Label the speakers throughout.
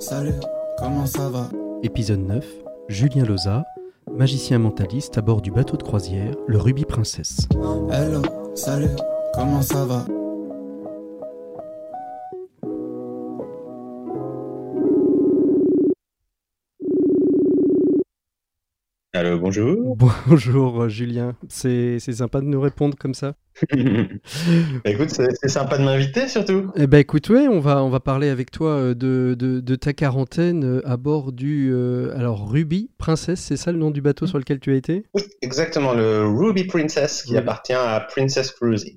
Speaker 1: Salut, comment ça va?
Speaker 2: Épisode 9, Julien Loza, magicien mentaliste à bord du bateau de croisière, le Ruby Princess.
Speaker 1: Hello, salut, comment ça va?
Speaker 3: Allô, bonjour.
Speaker 2: Bonjour Julien, c'est c'est sympa de nous répondre comme ça.
Speaker 3: Bah, écoute, c'est sympa de m'inviter surtout.
Speaker 2: Eh ben écoute, ouais, on va, on va parler avec toi euh, de, de, de ta quarantaine euh, à bord du euh, alors Ruby Princess, c'est ça le nom du bateau sur lequel tu as été?
Speaker 3: Oui, exactement, le Ruby Princess qui
Speaker 2: Oui.
Speaker 3: appartient à Princess Cruises.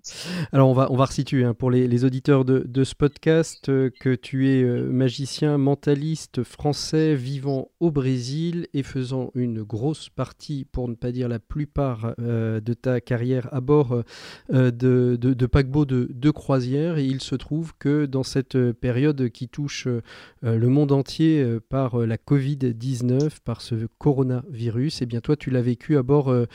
Speaker 2: Alors on va, on va resituer hein, pour les, les auditeurs de, de ce podcast euh, que tu es euh, magicien mentaliste français vivant au Brésil et faisant une grosse partie, pour ne pas dire la plupart, euh, de ta carrière à bord euh, de, de, de paquebots de, croisière. Et il se trouve que dans cette euh, période qui touche euh, euh, le monde entier euh, par euh, la Covid-19, par ce coronavirus, et bien toi tu l'as vécu à bord euh,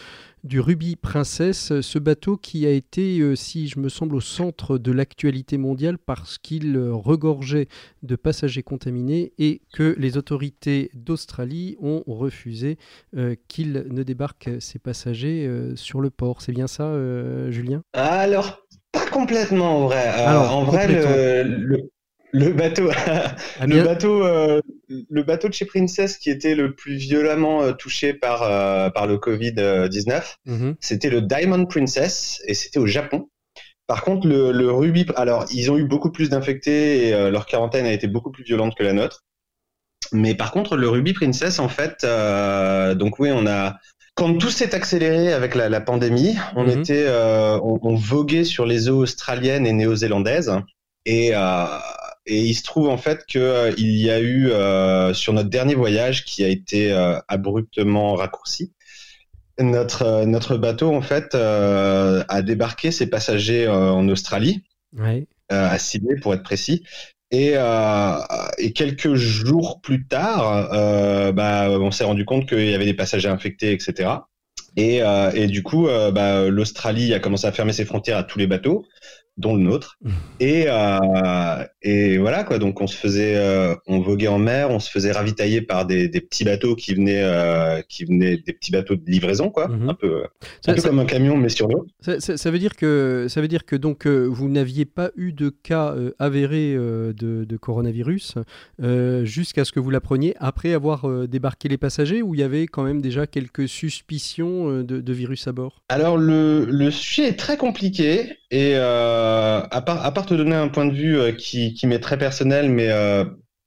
Speaker 2: du Ruby Princess, ce bateau qui a été, euh, si je me semble, au centre de l'actualité mondiale parce qu'il euh, regorgeait de passagers contaminés et que les autorités d'Australie ont refusé euh, qu'il ne débarque ces passagers euh, sur le port. C'est bien ça, euh, Julien?
Speaker 3: Alors, pas complètement en vrai.
Speaker 2: Alors,
Speaker 3: en vrai, le, le bateau,
Speaker 2: Ah,
Speaker 3: le bateau, euh, le bateau de chez Princess qui était le plus violemment euh, touché par euh, par le Covid-19,
Speaker 2: Mhm.
Speaker 3: c'était le Diamond Princess et c'était au Japon. Par contre, le, le Ruby, alors ils ont eu beaucoup plus d'infectés et leur quarantaine a été beaucoup plus violente que la nôtre. Mais par contre, le Ruby Princess, en fait, donc oui, on a quand tout s'est accéléré avec la, la pandémie, on
Speaker 2: Mhm.
Speaker 3: était, on, on voguait sur les eaux australiennes et néo-zélandaises et et il se trouve en fait que euh, y a eu euh, sur notre dernier voyage qui a été euh, abruptement raccourci. Notre euh, notre bateau en fait a débarqué ses passagers en Australie
Speaker 2: Ouais.
Speaker 3: à Sydney pour être précis. Et, et quelques jours plus tard, bah, on s'est rendu compte qu'il y avait des passagers infectés, etc. Et, et du coup, bah, l'Australie a commencé à fermer ses frontières à tous les bateaux, dont le nôtre. Et, euh, et voilà quoi. Donc on se faisait, euh, on voguait en mer, on se faisait ravitailler par des, des petits bateaux qui venaient, euh, qui venaient des petits bateaux de livraison quoi,
Speaker 2: Mhm.
Speaker 3: un peu,
Speaker 2: Ça-
Speaker 3: un peu
Speaker 2: ça-
Speaker 3: comme un camion mais sur l'eau.
Speaker 2: Ça, veut dire que ça veut dire que donc vous n'aviez pas eu de cas avérés de, de coronavirus jusqu'à ce que vous l'appreniez après avoir débarqué les passagers ou il y avait quand même déjà quelques suspicions de, de virus à bord?
Speaker 3: Alors le, le sujet est très compliqué et euh, à, part, à part te donner un point de vue euh, qui, qui m'est très personnel, mais euh,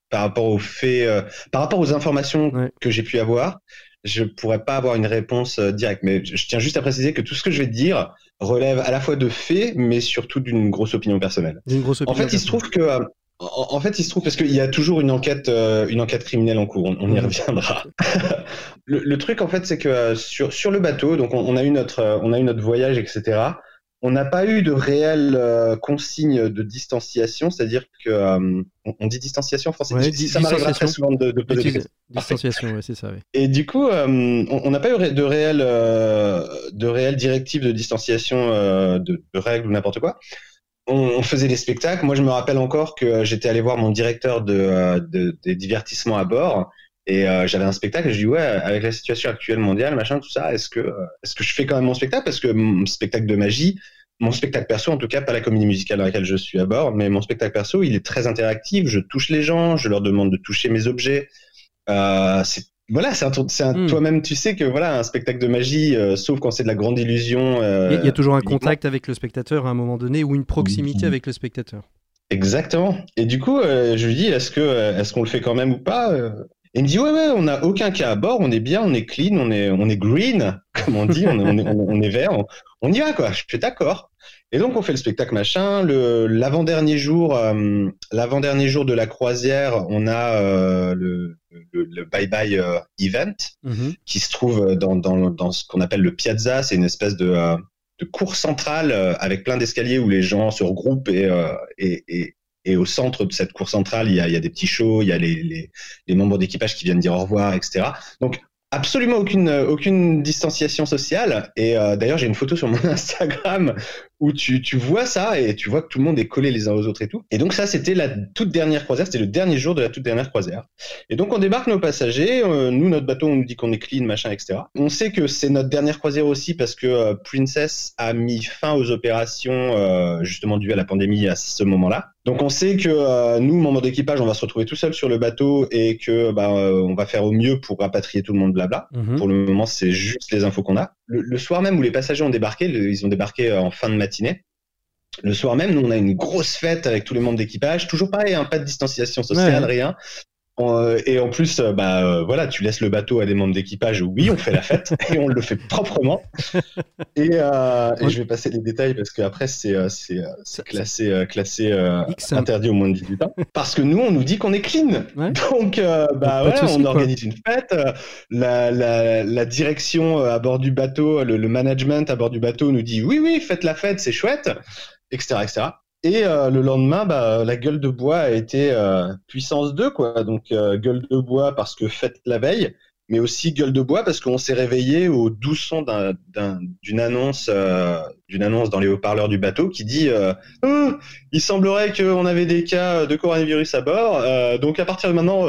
Speaker 3: par rapport aux faits, euh, par rapport aux informations
Speaker 2: Ouais.
Speaker 3: que j'ai pu avoir, je pourrais pas avoir une réponse euh, directe. Mais je, je tiens juste à préciser que tout ce que je vais te dire relève à la fois de faits, mais surtout d'une grosse opinion personnelle.
Speaker 2: D'une grosse
Speaker 3: En
Speaker 2: opinion
Speaker 3: fait, il se trouve que euh, en, en fait, il se trouve parce qu'il y a toujours une enquête, euh, une enquête criminelle en cours. On, on y
Speaker 2: Mhm.
Speaker 3: reviendra. le, le truc, en fait, c'est que euh, sur sur le bateau, donc on, on a eu notre euh, on a eu notre voyage, etc. On n'a pas eu de réelle euh, consigne de distanciation, c'est-à-dire que euh, on, dit distanciation en français.
Speaker 2: Ouais, di-
Speaker 3: ça m'arrivera très souvent de, de poser.
Speaker 2: Distanciation, ouais, c'est ça. ouais.
Speaker 3: Et du coup, euh, on n'a pas eu de réelles euh, de réelles directives de distanciation, de, de règles ou n'importe quoi. On, on faisait des spectacles. Moi, je me rappelle encore que j'étais allé voir mon directeur de, de- des divertissements à bord et euh, j'avais un spectacle. Et je dis ouais, avec la situation actuelle mondiale, machin, tout ça, est-ce que euh, est-ce que je fais quand même mon spectacle? Parce que mon spectacle de magie, mon spectacle perso, en tout cas pas la comédie musicale dans laquelle je suis à bord, mais mon spectacle perso, il est très interactif. Je touche les gens, je leur demande de toucher mes objets. Euh, c'est voilà, c'est un,
Speaker 2: Hmm.
Speaker 3: toi-même, tu sais que voilà, un spectacle de magie, euh, sauf quand c'est de la grande illusion.
Speaker 2: Il y a- il y, a toujours un contact avec le spectateur à un moment donné ou une proximité avec le spectateur.
Speaker 3: Exactement. Et du coup, euh, je lui dis, est-ce que est-ce qu'on le fait quand même ou pas Et il me dit, ouais, ouais, on n'a aucun cas à bord, on est bien, on est clean, on est, on est green, comme on dit, on est, on est, on est- vert, on, on y va, quoi. Je fais d'accord. Et donc on fait le spectacle machin. Le l'avant-dernier jour, euh, l'avant-dernier jour de la croisière, on a euh, le, le, bye bye euh, event
Speaker 2: Mhm.
Speaker 3: qui se trouve dans, dans, dans ce qu'on appelle le piazza. C'est une espèce de, de cour centrale avec plein d'escaliers où les gens se regroupent et, euh, et, et, et au centre de cette cour centrale, il y a, des petits shows, il y a les, membres d'équipage qui viennent dire au revoir, etc. Donc absolument aucune, aucune distanciation sociale. Et euh, d'ailleurs, j'ai une photo sur mon Instagram où tu, tu vois ça et tu vois que tout le monde est collé les uns aux autres et tout. Et donc ça, c'était la toute dernière croisière, c'était le dernier jour de la toute dernière croisière. Et donc on débarque nos passagers, euh, nous notre bateau on nous dit qu'on est clean, machin, etc. On sait que c'est notre dernière croisière aussi parce que euh, Princess a mis fin aux opérations euh, justement dues à la pandémie à ce moment-là. Donc on sait que euh, nous, membres d'équipage, on va se retrouver tout seul sur le bateau et que bah, euh, on va faire au mieux pour rapatrier tout le monde, blabla.
Speaker 2: Mhm.
Speaker 3: Pour le moment, c'est juste les infos qu'on a. Le, le soir même où les passagers ont débarqué, le- ils ont débarqué euh, en fin de matinée. Le soir même, nous, on a une grosse fête avec tous les membres d'équipage. Toujours pareil, hein, pas de distanciation sociale,
Speaker 2: Ouais.
Speaker 3: rien. Euh, et en plus, euh, bah euh, voilà, tu laisses le bateau à des membres d'équipage. Oui, on fait la fête et on le fait proprement. Et, euh, je vais passer les détails parce qu'après c'est classé classé euh, interdit au moins de 18 ans. Parce que nous, on nous dit qu'on est clean.
Speaker 2: Ouais.
Speaker 3: Donc bah ouais, on
Speaker 2: quoi.
Speaker 3: organise une fête. La, la, la direction à bord du bateau, le, le management à bord du bateau nous dit oui oui, faites la fête, c'est chouette, etc. etc. Et euh, le lendemain, bah, la gueule de bois a été euh, puissance 2, quoi. Donc, euh, gueule de bois parce que fête la veille, mais aussi gueule de bois parce qu'on s'est réveillé au doux son d'un- d'un- d'une annonce, euh, d'une annonce dans les haut-parleurs du bateau qui dit Oh, il semblerait qu'on avait des cas de coronavirus à bord, donc à partir de maintenant,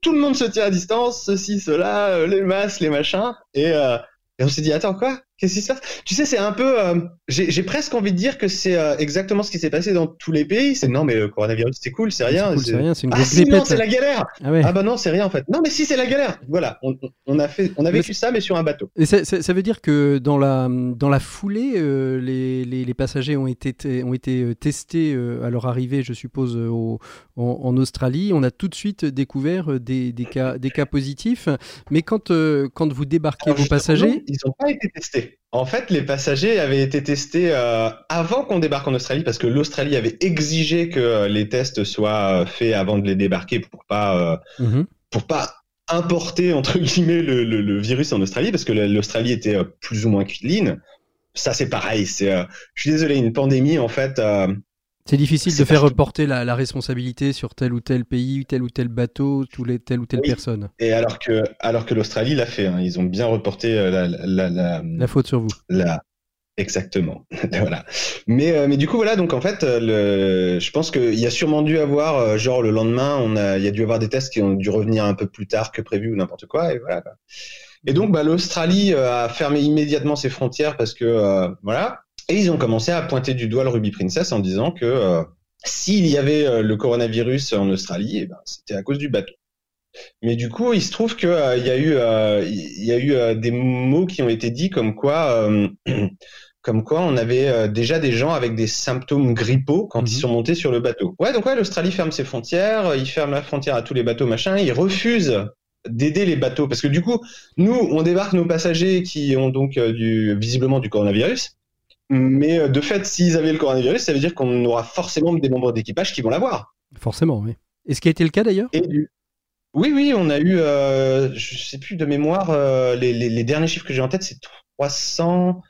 Speaker 3: tout le monde se tient à distance, ceci, cela, les masques, les machins, et, et on s'est dit attends quoi? Qu'est-ce qui se passe? Tu sais, c'est un peu. euh, J'ai presque envie de dire que c'est euh, exactement ce qui s'est passé dans tous les pays. C'est non, mais le coronavirus, c'est cool, c'est rien.
Speaker 2: C'est cool,
Speaker 3: c'est-
Speaker 2: c'est rien, c'est une
Speaker 3: ah
Speaker 2: grosse
Speaker 3: si, non, c'est la galère.
Speaker 2: Ah ouais.
Speaker 3: Ah bah non, c'est rien en fait. Non, mais si, c'est la galère. Voilà, on, on- a fait, on a
Speaker 2: Mais
Speaker 3: vécu ça, mais sur un bateau.
Speaker 2: Et ça, ça- ça veut dire que dans la, dans la foulée, euh, les, les- les passagers ont été, ont été testés à leur arrivée, je suppose, au- en, en Australie. On a tout de suite découvert des, des cas, des cas positifs. Mais quand, quand vous débarquez
Speaker 3: Alors,
Speaker 2: vos passagers,
Speaker 3: Ils n'ont pas été testés. En fait, les passagers avaient été testés euh, avant qu'on débarque en Australie parce que l'Australie avait exigé que euh, les tests soient euh, faits avant de les débarquer pour pas euh,
Speaker 2: Mhm.
Speaker 3: pour pas importer entre guillemets le, le- le virus en Australie parce que la- l'Australie était euh, plus ou moins clean. Ça c'est pareil. C'est, euh, je suis désolé, une pandémie en fait.
Speaker 2: C'est difficile de faire reporter la, la responsabilité sur tel ou tel pays, tel ou tel bateau, tous les, telle ou telle
Speaker 3: Oui.
Speaker 2: personne.
Speaker 3: et alors que alors que l'Australie l'a fait, hein, ils ont bien reporté euh, la, la, la,
Speaker 2: La faute sur vous.
Speaker 3: la- Exactement. voilà. Mais, euh, mais du coup, voilà, donc en fait, euh, le... je pense qu'il y a sûrement dû avoir, genre le lendemain, on a... il y a dû avoir des tests qui ont dû revenir un peu plus tard que prévu ou n'importe quoi, et voilà. quoi. Et donc, bah, l'Australie a fermé immédiatement ses frontières parce que, euh, voilà. Et ils ont commencé à pointer du doigt le Ruby Princess en disant que euh, s'il y avait euh, le coronavirus en Australie, eh ben, c'était à cause du bateau. Mais du coup, il se trouve que euh, y a eu, il y a eu des mots qui ont été dits comme quoi, comme quoi on avait déjà des gens avec des symptômes grippaux quand
Speaker 2: Mhm.
Speaker 3: ils sont montés sur le bateau. Ouais, donc ouais, l'Australie ferme ses frontières, euh, il ferme la frontière à tous les bateaux, machin, il refuse d'aider les bateaux parce que du coup, nous, on débarque nos passagers qui ont donc du, visiblement du coronavirus. Mais euh, de fait, s'ils avaient le coronavirus, ça veut dire qu'on aura forcément des membres d'équipage qui vont l'avoir.
Speaker 2: Forcément, oui. Et ce qui a été le cas d'ailleurs
Speaker 3: Et. Oui, oui, on a eu, euh, je sais plus de mémoire, euh, les, les, les derniers chiffres que j'ai en tête, c'est 300,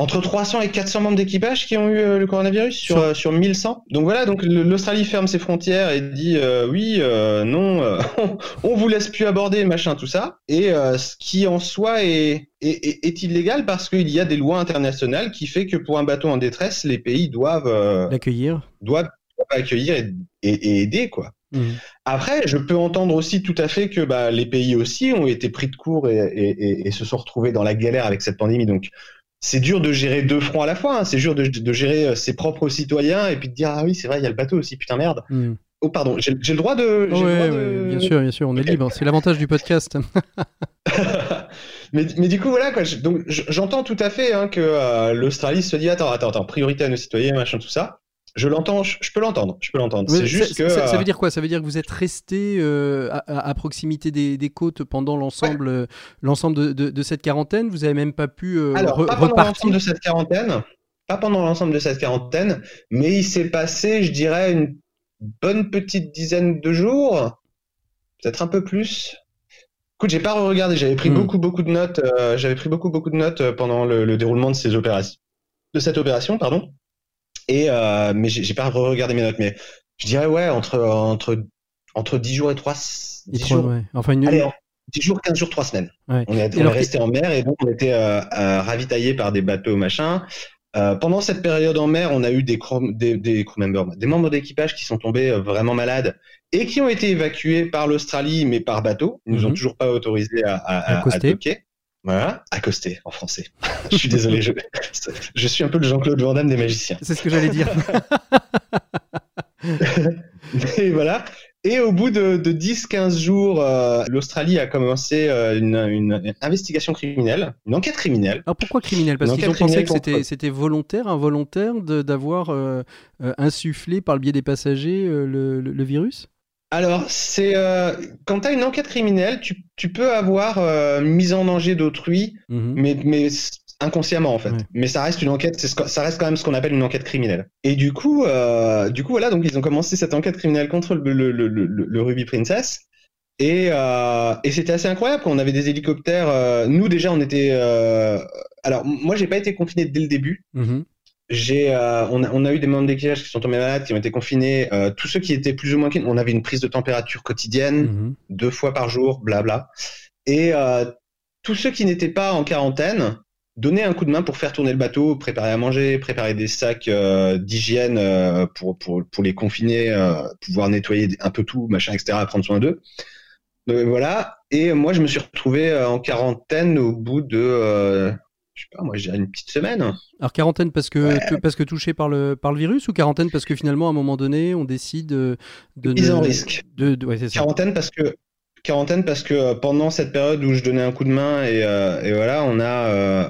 Speaker 3: entre 300 et 400 membres d'équipage qui ont eu euh, le coronavirus sur,
Speaker 2: Sur-
Speaker 3: euh, sur 1100. Donc voilà, donc l'Australie ferme ses frontières et dit euh, oui, euh, non, euh, on, on vous laisse plus aborder, machin, tout ça. Et euh, ce qui en soi est, est, est, est illégal parce qu'il y a des lois internationales qui fait que pour un bateau en détresse, les pays doivent, euh,
Speaker 2: L'accueillir
Speaker 3: doivent, accueillir et, et, et aider, quoi.
Speaker 2: Mhm.
Speaker 3: Après, je peux entendre aussi tout à fait que bah, les pays aussi ont été pris de court et, et se sont retrouvés dans la galère avec cette pandémie. Donc, c'est dur de gérer deux fronts à la fois. hein. C'est dur de, de gérer euh, ses propres citoyens et puis de dire ah oui, c'est vrai, il y a le bateau aussi. Putain merde.
Speaker 2: Mhm.
Speaker 3: Oh pardon, j'ai le droit de. j'ai
Speaker 2: Ouais,
Speaker 3: le droit
Speaker 2: ouais,
Speaker 3: de-
Speaker 2: bien sûr, bien sûr, on est libre. C'est l'avantage du podcast.
Speaker 3: mais, mais du coup voilà quoi. j'entends tout à fait hein, que euh, l'Australie se dit attends attends attends priorité à nos citoyens machin tout ça. Je l'entends, je, je peux l'entendre, je peux l'entendre. C'est juste
Speaker 2: ça,
Speaker 3: que
Speaker 2: ça- ça
Speaker 3: euh,
Speaker 2: veut dire quoi? Ça veut dire que vous êtes resté euh, à, proximité des, des côtes pendant l'ensemble euh, l'ensemble de, de- de cette quarantaine? Vous avez même pas pu euh,
Speaker 3: alors
Speaker 2: re-
Speaker 3: pas pendant
Speaker 2: repartir?
Speaker 3: l'ensemble de cette quarantaine. pas pendant l'ensemble de cette quarantaine, mais il s'est passé, je dirais, une bonne petite dizaine de jours, peut-être un peu plus. Écoute, j'ai pas regardé, j'avais pris
Speaker 2: Hmm.
Speaker 3: beaucoup beaucoup de notes, euh, j'avais pris beaucoup beaucoup de notes pendant le, le déroulement de ces opérations, de cette opération, pardon. Et euh, mais j'ai pas regardé mes notes, mais je dirais ouais entre entre entre 10 jours et 3
Speaker 2: Et trois, ouais. Enfin, une,
Speaker 3: Allez, en 10 jours, 15 jours, 3 semaines.
Speaker 2: Ouais.
Speaker 3: On est, on
Speaker 2: alors,
Speaker 3: est resté en mer et donc on était euh, euh, ravitaillés par des bateaux, machin. Euh, pendant cette période en mer, on a eu des, crew, des, des crew members, des membres d'équipage qui sont tombés euh, vraiment malades et qui ont été évacués par l'Australie, mais par bateau. Ils nous ont
Speaker 2: Mhm.
Speaker 3: toujours pas autorisés à, à, à, à docker. Voilà, accoster en français. je suis désolé, je, je suis un peu le Jean-Claude Van Damme des magiciens.
Speaker 2: c'est ce que j'allais dire.
Speaker 3: Et voilà. Et au bout de, de 10-15 jours, euh, l'Australie a commencé euh, une, une investigation criminelle, une enquête criminelle.
Speaker 2: Alors pourquoi criminel Parce qu'ils ont pensé que
Speaker 3: criminelle
Speaker 2: c'était,
Speaker 3: contre-
Speaker 2: c'était volontaire, involontaire d'avoir euh, euh, insufflé par le biais des passagers euh, le, le- le virus?
Speaker 3: Alors, c'est euh, quand tu as une enquête criminelle, tu, tu peux avoir euh, mise en danger d'autrui,
Speaker 2: Mhm.
Speaker 3: mais, mais inconsciemment en fait.
Speaker 2: Ouais.
Speaker 3: Mais ça reste une enquête, c'est ce que- ça reste quand même ce qu'on appelle une enquête criminelle. Et du coup, euh, du coup voilà, donc ils ont commencé cette enquête criminelle contre le, le, le, le, Ruby Princess. Et, euh, et c'était assez incroyable quand on avait des hélicoptères. euh, nous déjà, on était. euh, alors moi, j'ai pas été confiné dès le début.
Speaker 2: Mhm.
Speaker 3: J'ai, euh, on, a, on a eu des membres d'équipage qui sont tombés malades, qui ont été confinés. Euh, tous ceux qui étaient plus ou moins, on avait une prise de température quotidienne
Speaker 2: Mhm.
Speaker 3: deux fois par jour, blabla. Et euh, tous ceux qui n'étaient pas en quarantaine donnaient un coup de main pour faire tourner le bateau, préparer à manger, préparer des sacs euh, d'hygiène euh, pour, pour, pour les confiner, euh, pouvoir nettoyer un peu tout, machin, etc., prendre soin d'eux. Donc, voilà. Et moi, je me suis retrouvé en quarantaine au bout de, euh, je sais pas, moi, je dirais une petite semaine.
Speaker 2: Alors quarantaine parce que,
Speaker 3: Ouais.
Speaker 2: que- parce que touché par le, par le virus ou quarantaine parce que finalement à un moment donné on décide euh, de...
Speaker 3: Mise
Speaker 2: de-
Speaker 3: en risque.
Speaker 2: De, de- ouais, c'est ça.
Speaker 3: Quarantaine parce que quarantaine parce que euh, pendant cette période où je donnais un coup de main et, euh, et voilà, on a euh,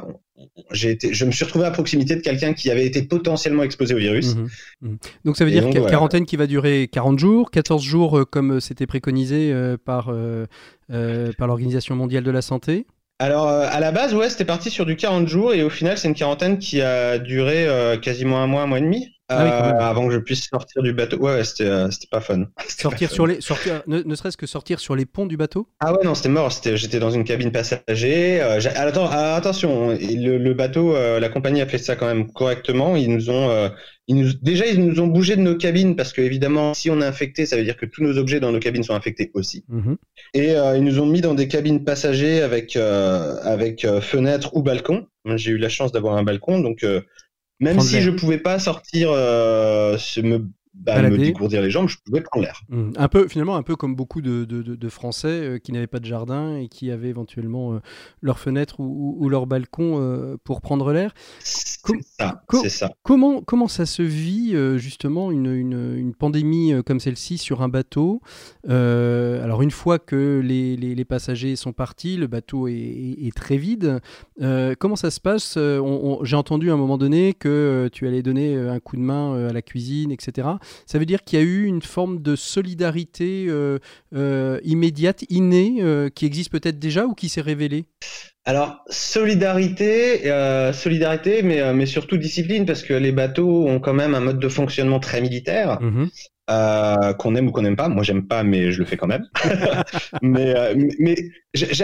Speaker 3: j'ai été je me suis retrouvé à proximité de quelqu'un qui avait été potentiellement exposé au virus.
Speaker 2: Mhm. Mhm. Donc ça veut
Speaker 3: Et
Speaker 2: dire
Speaker 3: donc,
Speaker 2: quarantaine qui va durer 40 jours, 14 jours euh, comme c'était préconisé par, par l'Organisation mondiale de la santé.
Speaker 3: Alors euh, à la base ouais, c'était parti sur du 40 jours et au final, c'est une quarantaine qui a duré euh, quasiment un mois, un mois et demi.
Speaker 2: Ah oui,
Speaker 3: euh, avant que je puisse sortir du bateau. Ouais, ouais, c'était euh, pas fun.
Speaker 2: Sortir
Speaker 3: pas
Speaker 2: sur
Speaker 3: fun.
Speaker 2: les, sortir, ne, ne serait-ce que sortir sur les ponts du bateau?
Speaker 3: Ah ouais non c'était mort j'étais dans une cabine passager euh, attends attention le, le bateau la compagnie a fait ça quand même correctement ils nous ont ils nous, déjà ils nous ont bougé de nos cabines parce que évidemment si on est infecté ça veut dire que tous nos objets dans nos cabines sont infectés aussi
Speaker 2: Mhm.
Speaker 3: et ils nous ont mis dans des cabines passagers avec avec euh, fenêtre ou balcon Moi, j'ai eu la chance d'avoir un balcon donc même si je pouvais pas sortir euh, me bah, me dégourdir les jambes je pouvais prendre l'air
Speaker 2: Mhm. Un peu, finalement, un peu comme beaucoup de, de- de- de Français euh, qui n'avaient pas de jardin et qui avaient éventuellement euh, leur fenêtre ou, ou- ou leur balcon euh, pour prendre l'air.
Speaker 3: c'est
Speaker 2: Com-
Speaker 3: ça
Speaker 2: com- Comment, comment ça se vit justement une, une- une pandémie comme celle-ci sur un bateau? Alors une fois que les, les- les passagers sont partis, le bateau est, est- est très vide. Comment ça se passe? J'ai entendu à un moment donné que tu allais donner un coup de main à la cuisine, etc. Ça veut dire qu'il y a eu une forme de solidarité euh, euh, immédiate, innée, euh, qui existe peut-être déjà ou qui s'est révélée?
Speaker 3: Alors, solidarité, solidarité, mais, mais surtout discipline, parce que les bateaux ont quand même un mode de fonctionnement très militaire,
Speaker 2: Mhm.
Speaker 3: euh, qu'on aime ou qu'on n'aime pas. Moi, j'aime pas, mais je le fais quand même. mais euh,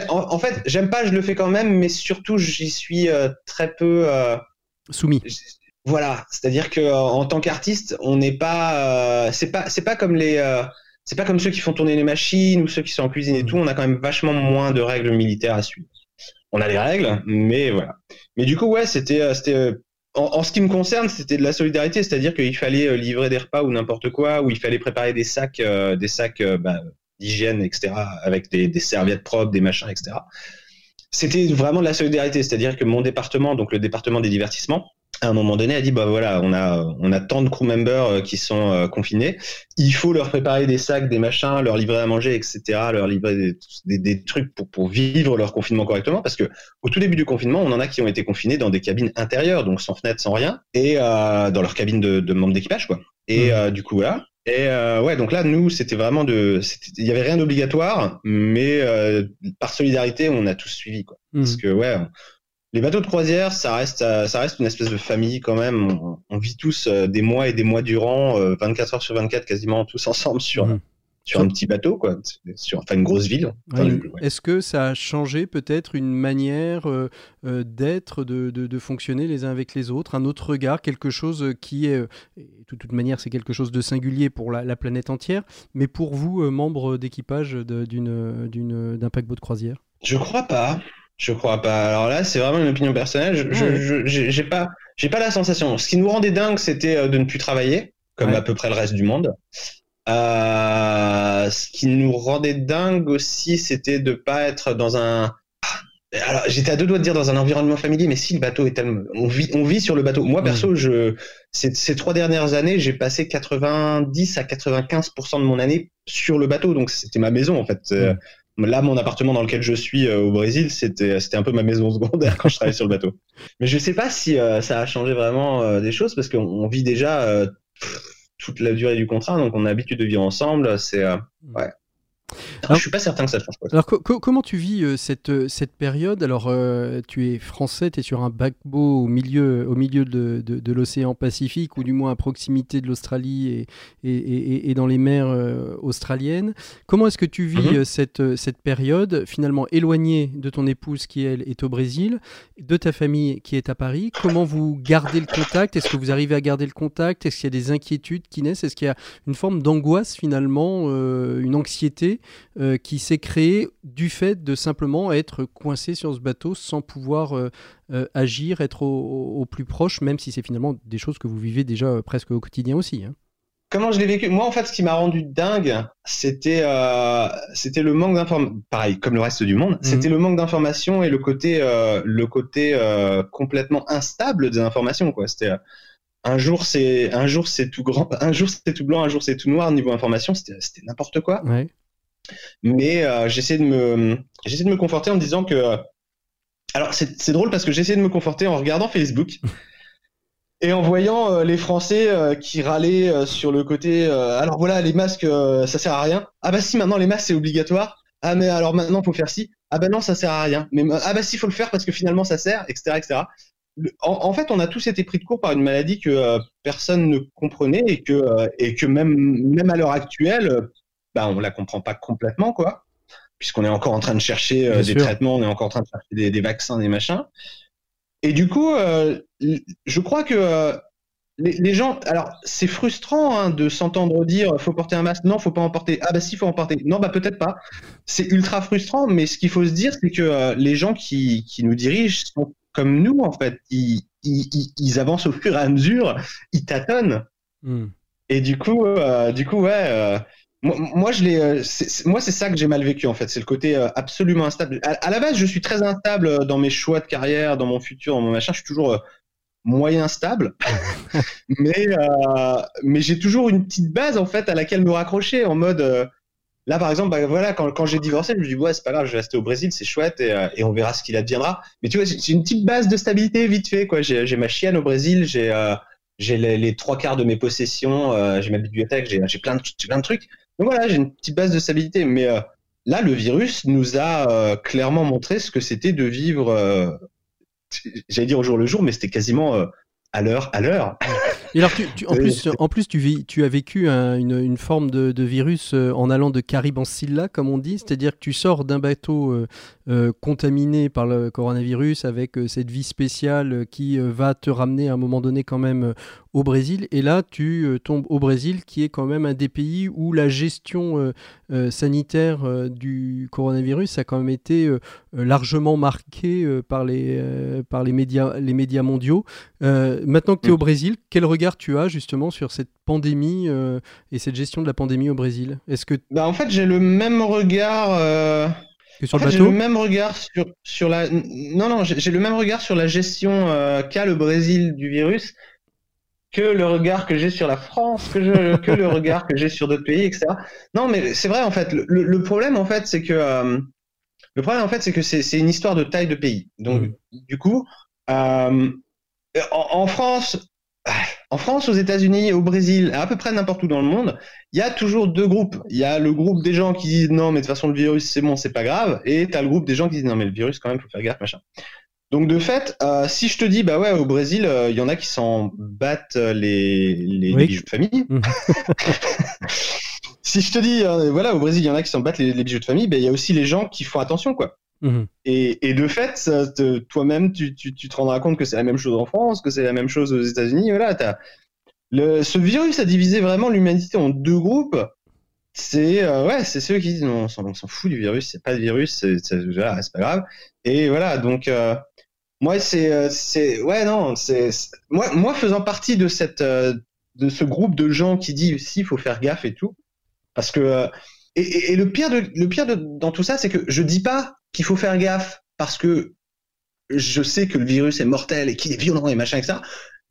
Speaker 3: en, en fait, j'aime pas, je le fais quand même, mais surtout, j'y suis euh, très peu.
Speaker 2: Soumis.
Speaker 3: Voilà, c'est-à-dire que euh, en tant qu'artiste, on n'est pas, euh, c'est pas, c'est pas comme les. euh, c'est pas comme ceux qui font tourner les machines ou ceux qui sont en cuisine et
Speaker 2: Mhm.
Speaker 3: tout. On a quand même vachement moins de règles militaires à suivre. On a des règles, mais voilà. Mais du coup, ouais, c'était, c'était, en, en ce qui me concerne, c'était de la solidarité, c'est-à-dire qu'il fallait livrer des repas ou n'importe quoi, ou il fallait préparer des sacs, euh, des sacs bah, d'hygiène, etc., avec des, des serviettes propres, des machins, etc. C'était vraiment de la solidarité, c'est-à-dire que mon département, donc le département des divertissements, à un moment donné a dit bah voilà on a on a tant de crew members euh, qui sont euh, confinés. Il faut leur préparer des sacs des machins leur livrer à manger etc leur livrer des, des, des trucs pour pour vivre leur confinement correctement parce que au tout début du confinement on en a qui ont été confinés dans des cabines intérieures donc sans fenêtre sans rien et euh, dans leur cabine de, de membres d'équipage quoi. Et euh, du coup voilà. Et euh, ouais donc là nous c'était vraiment de il y avait rien d'obligatoire mais euh, par solidarité on a tous suivi quoi.
Speaker 2: Mhm.
Speaker 3: parce que ouais les bateaux de croisière, ça reste, ça reste une espèce de famille quand même. On, vit tous des mois et des mois durant, 24 heures sur 24, quasiment tous ensemble sur, mmh sur un petit bateau, quoi, sur enfin une grosse ville.
Speaker 2: Est-ce que ça a changé peut-être une manière euh, euh, d'être, de, de, fonctionner les uns avec les autres, un autre regard, quelque chose qui est, euh, de toute manière, c'est quelque chose de singulier pour la, planète entière, mais pour vous, membre d'équipage d'une, d'une, d'un paquebot de croisière?
Speaker 3: Je crois pas. Je crois pas. Alors là, c'est vraiment une opinion personnelle. Je, j'ai pas, j'ai pas la sensation. Ce qui nous rendait dingue, c'était de ne plus travailler, comme à peu près le reste du monde. Euh, ce qui nous rendait dingue aussi, c'était de pas être dans un. Alors, j'étais à deux doigts de dire dans un environnement familier, mais si le bateau est tellement, on vit, on vit sur le bateau. Moi, perso, mm. je, ces, ces, trois dernières années, j'ai passé 90 à 95% de mon année sur le bateau, donc c'était ma maison en fait. Euh, mm. Là, mon appartement dans lequel je suis euh, au Brésil, c'était c'était un peu ma maison secondaire quand je travaillais sur le bateau. Mais je sais pas si ça a changé vraiment des choses parce qu'on vit déjà toute la durée du contrat, donc on a l'habitude de vivre ensemble. C'est euh, ouais. Alors, je suis pas certain que ça change.
Speaker 2: Alors, comment tu vis euh, cette, euh, cette période? Alors, euh, tu es français, tu es sur un paquebot au milieu, au milieu de, de, l'océan Pacifique, ou du moins à proximité de l'Australie et, et, et, dans les mers australiennes. Comment est-ce que tu vis mhm. cette, cette période, finalement éloignée de ton épouse qui, elle, est au Brésil, de ta famille qui est à Paris? Comment vous gardez le contact? Est-ce que vous arrivez à garder le contact? Est-ce qu'il y a des inquiétudes qui naissent? Est-ce qu'il y a une forme d'angoisse, finalement, une anxiété? Euh, qui s'est créé du fait de simplement être coincé sur ce bateau sans pouvoir euh, euh, agir, être au, plus proche, même si c'est finalement des choses que vous vivez déjà presque au quotidien aussi. Hein.
Speaker 3: Comment je l'ai vécu? Moi, en fait, ce qui m'a rendu dingue, c'était c'était le manque d'informations. Pareil, comme le reste du monde, mhm. c'était le manque d'informations et le côté le côté complètement instable des informations. Quoi, c'était un jour c'est un jour c'est tout grand, un jour c'est tout blanc, un jour c'est tout noir niveau information. C'était n'importe quoi. Ouais. Mais euh, j'essaie de me j'essaie de me conforter en me disant que euh, alors c'est drôle parce que j'essaie de me conforter en regardant Facebook et en voyant euh, les Français qui râlaient sur le côté alors voilà les masques ça sert à rien. Ah bah si maintenant les masques c'est obligatoire. Ah mais alors maintenant faut faire ci. Ah bah non ça sert à rien. Mais ah bah si faut le faire parce que finalement ça sert etc etc en, fait, on a tous été pris de court par une maladie que personne ne comprenait et que, et que même, même à l'heure actuelle, bah, on la comprend pas complètement, quoi, puisqu'on est encore en train de chercher euh, des traitements, on est encore en train de chercher des, vaccins, des machins. Et du coup, euh, je crois que euh, les, gens, alors c'est frustrant hein, de s'entendre dire faut porter un masque, non, faut pas en porter. Ah bah si, faut en porter. Non, bah peut-être pas. C'est ultra frustrant, mais ce qu'il faut se dire, c'est que les gens qui, nous dirigent sont comme nous en fait. Ils, ils, avancent au fur et à mesure, ils tâtonnent. Hmm. Et du coup, du coup, ouais moi, je l'ai. Euh, moi, c'est ça que j'ai mal vécu en fait. C'est le côté euh, absolument instable. À, la base, je suis très instable euh, dans mes choix de carrière, dans mon futur, dans mon machin. Je suis toujours moyen stable, mais mais j'ai toujours une petite base en fait à laquelle me raccrocher en mode. là, par exemple, bah, voilà, quand, quand j'ai divorcé, je me dis ouais, c'est pas grave, je vais rester au Brésil, c'est chouette et, et, on verra ce qu'il adviendra. Mais tu vois, j'ai une petite base de stabilité vite fait quoi. J'ai ma chienne au Brésil, j'ai j'ai les, les, trois quarts de mes possessions, j'ai ma bibliothèque, j'ai plein de plein de trucs. Donc voilà, j'ai une petite base de stabilité. Mais euh, là, le virus nous a euh, clairement montré ce que c'était de vivre, euh, j'allais dire au jour le jour, mais c'était quasiment à l'heure, à l'heure.
Speaker 2: Et alors, tu, en, plus, en plus, tu, vis, tu as vécu une, une, forme de, de virus en allant de Caribe en Silla, comme on dit, c'est-à-dire que tu sors d'un bateau contaminé par le coronavirus avec cette vie spéciale qui va te ramener à un moment donné quand même au Brésil. Et là, tu euh, tombes au Brésil, qui est quand même un des pays où la gestion euh, euh, sanitaire du coronavirus a quand même été largement marquée par, les, par les, médias, les médias mondiaux. maintenant que tu es au mm. Brésil, quel regard tu as justement sur cette pandémie et cette gestion de la pandémie au Brésil? Est-ce que
Speaker 3: bah, en fait j'ai le même regard
Speaker 2: sur le bateau
Speaker 3: J'ai le même regard sur, sur la. Non, non, j'ai le même regard sur la gestion qu'a le Brésil du virus que le regard que j'ai sur la France, que, je, que le regard que j'ai sur d'autres pays, etc. Non, mais c'est vrai en fait. Le, le, problème en fait, c'est que euh, le problème en fait, c'est que c'est une histoire de taille de pays. Donc mmh. du coup, euh, en, en, France, en France, aux États-Unis, au Brésil, à peu près n'importe où dans le monde, il y a toujours deux groupes. Il y a le groupe des gens qui disent non, mais de toute façon le virus c'est bon, c'est pas grave, et tu as le groupe des gens qui disent non, mais le virus quand même, faut faire gaffe, machin. Donc de fait, euh, si je te dis, bah ouais, au Brésil, euh, il y en a qui s'en battent euh, les, bijoux de famille.
Speaker 2: Mhm.
Speaker 3: si je te dis, euh, voilà, au Brésil, il y en a qui s'en battent les, les bijoux de famille, ben, il y a aussi les gens qui font attention, quoi.
Speaker 2: Mhm.
Speaker 3: Et, de fait, toi-même, tu, te rendras compte que c'est la même chose en France, que c'est la même chose aux États-Unis. Voilà, ce virus a divisé vraiment l'humanité en deux groupes. C'est euh, ouais, ceux qui disent non, on s'en fout du virus, c'est pas le virus, c'est voilà, pas grave. Et voilà, donc euh, moi euh, c'est ouais non, c'est moi moi faisant partie de cette de ce groupe de gens qui dit si faut faire gaffe et tout, parce que et, le pire de le pire de, dans tout ça, c'est que je dis pas qu'il faut faire gaffe parce que je sais que le virus est mortel et qu'il est violent et machin et ça.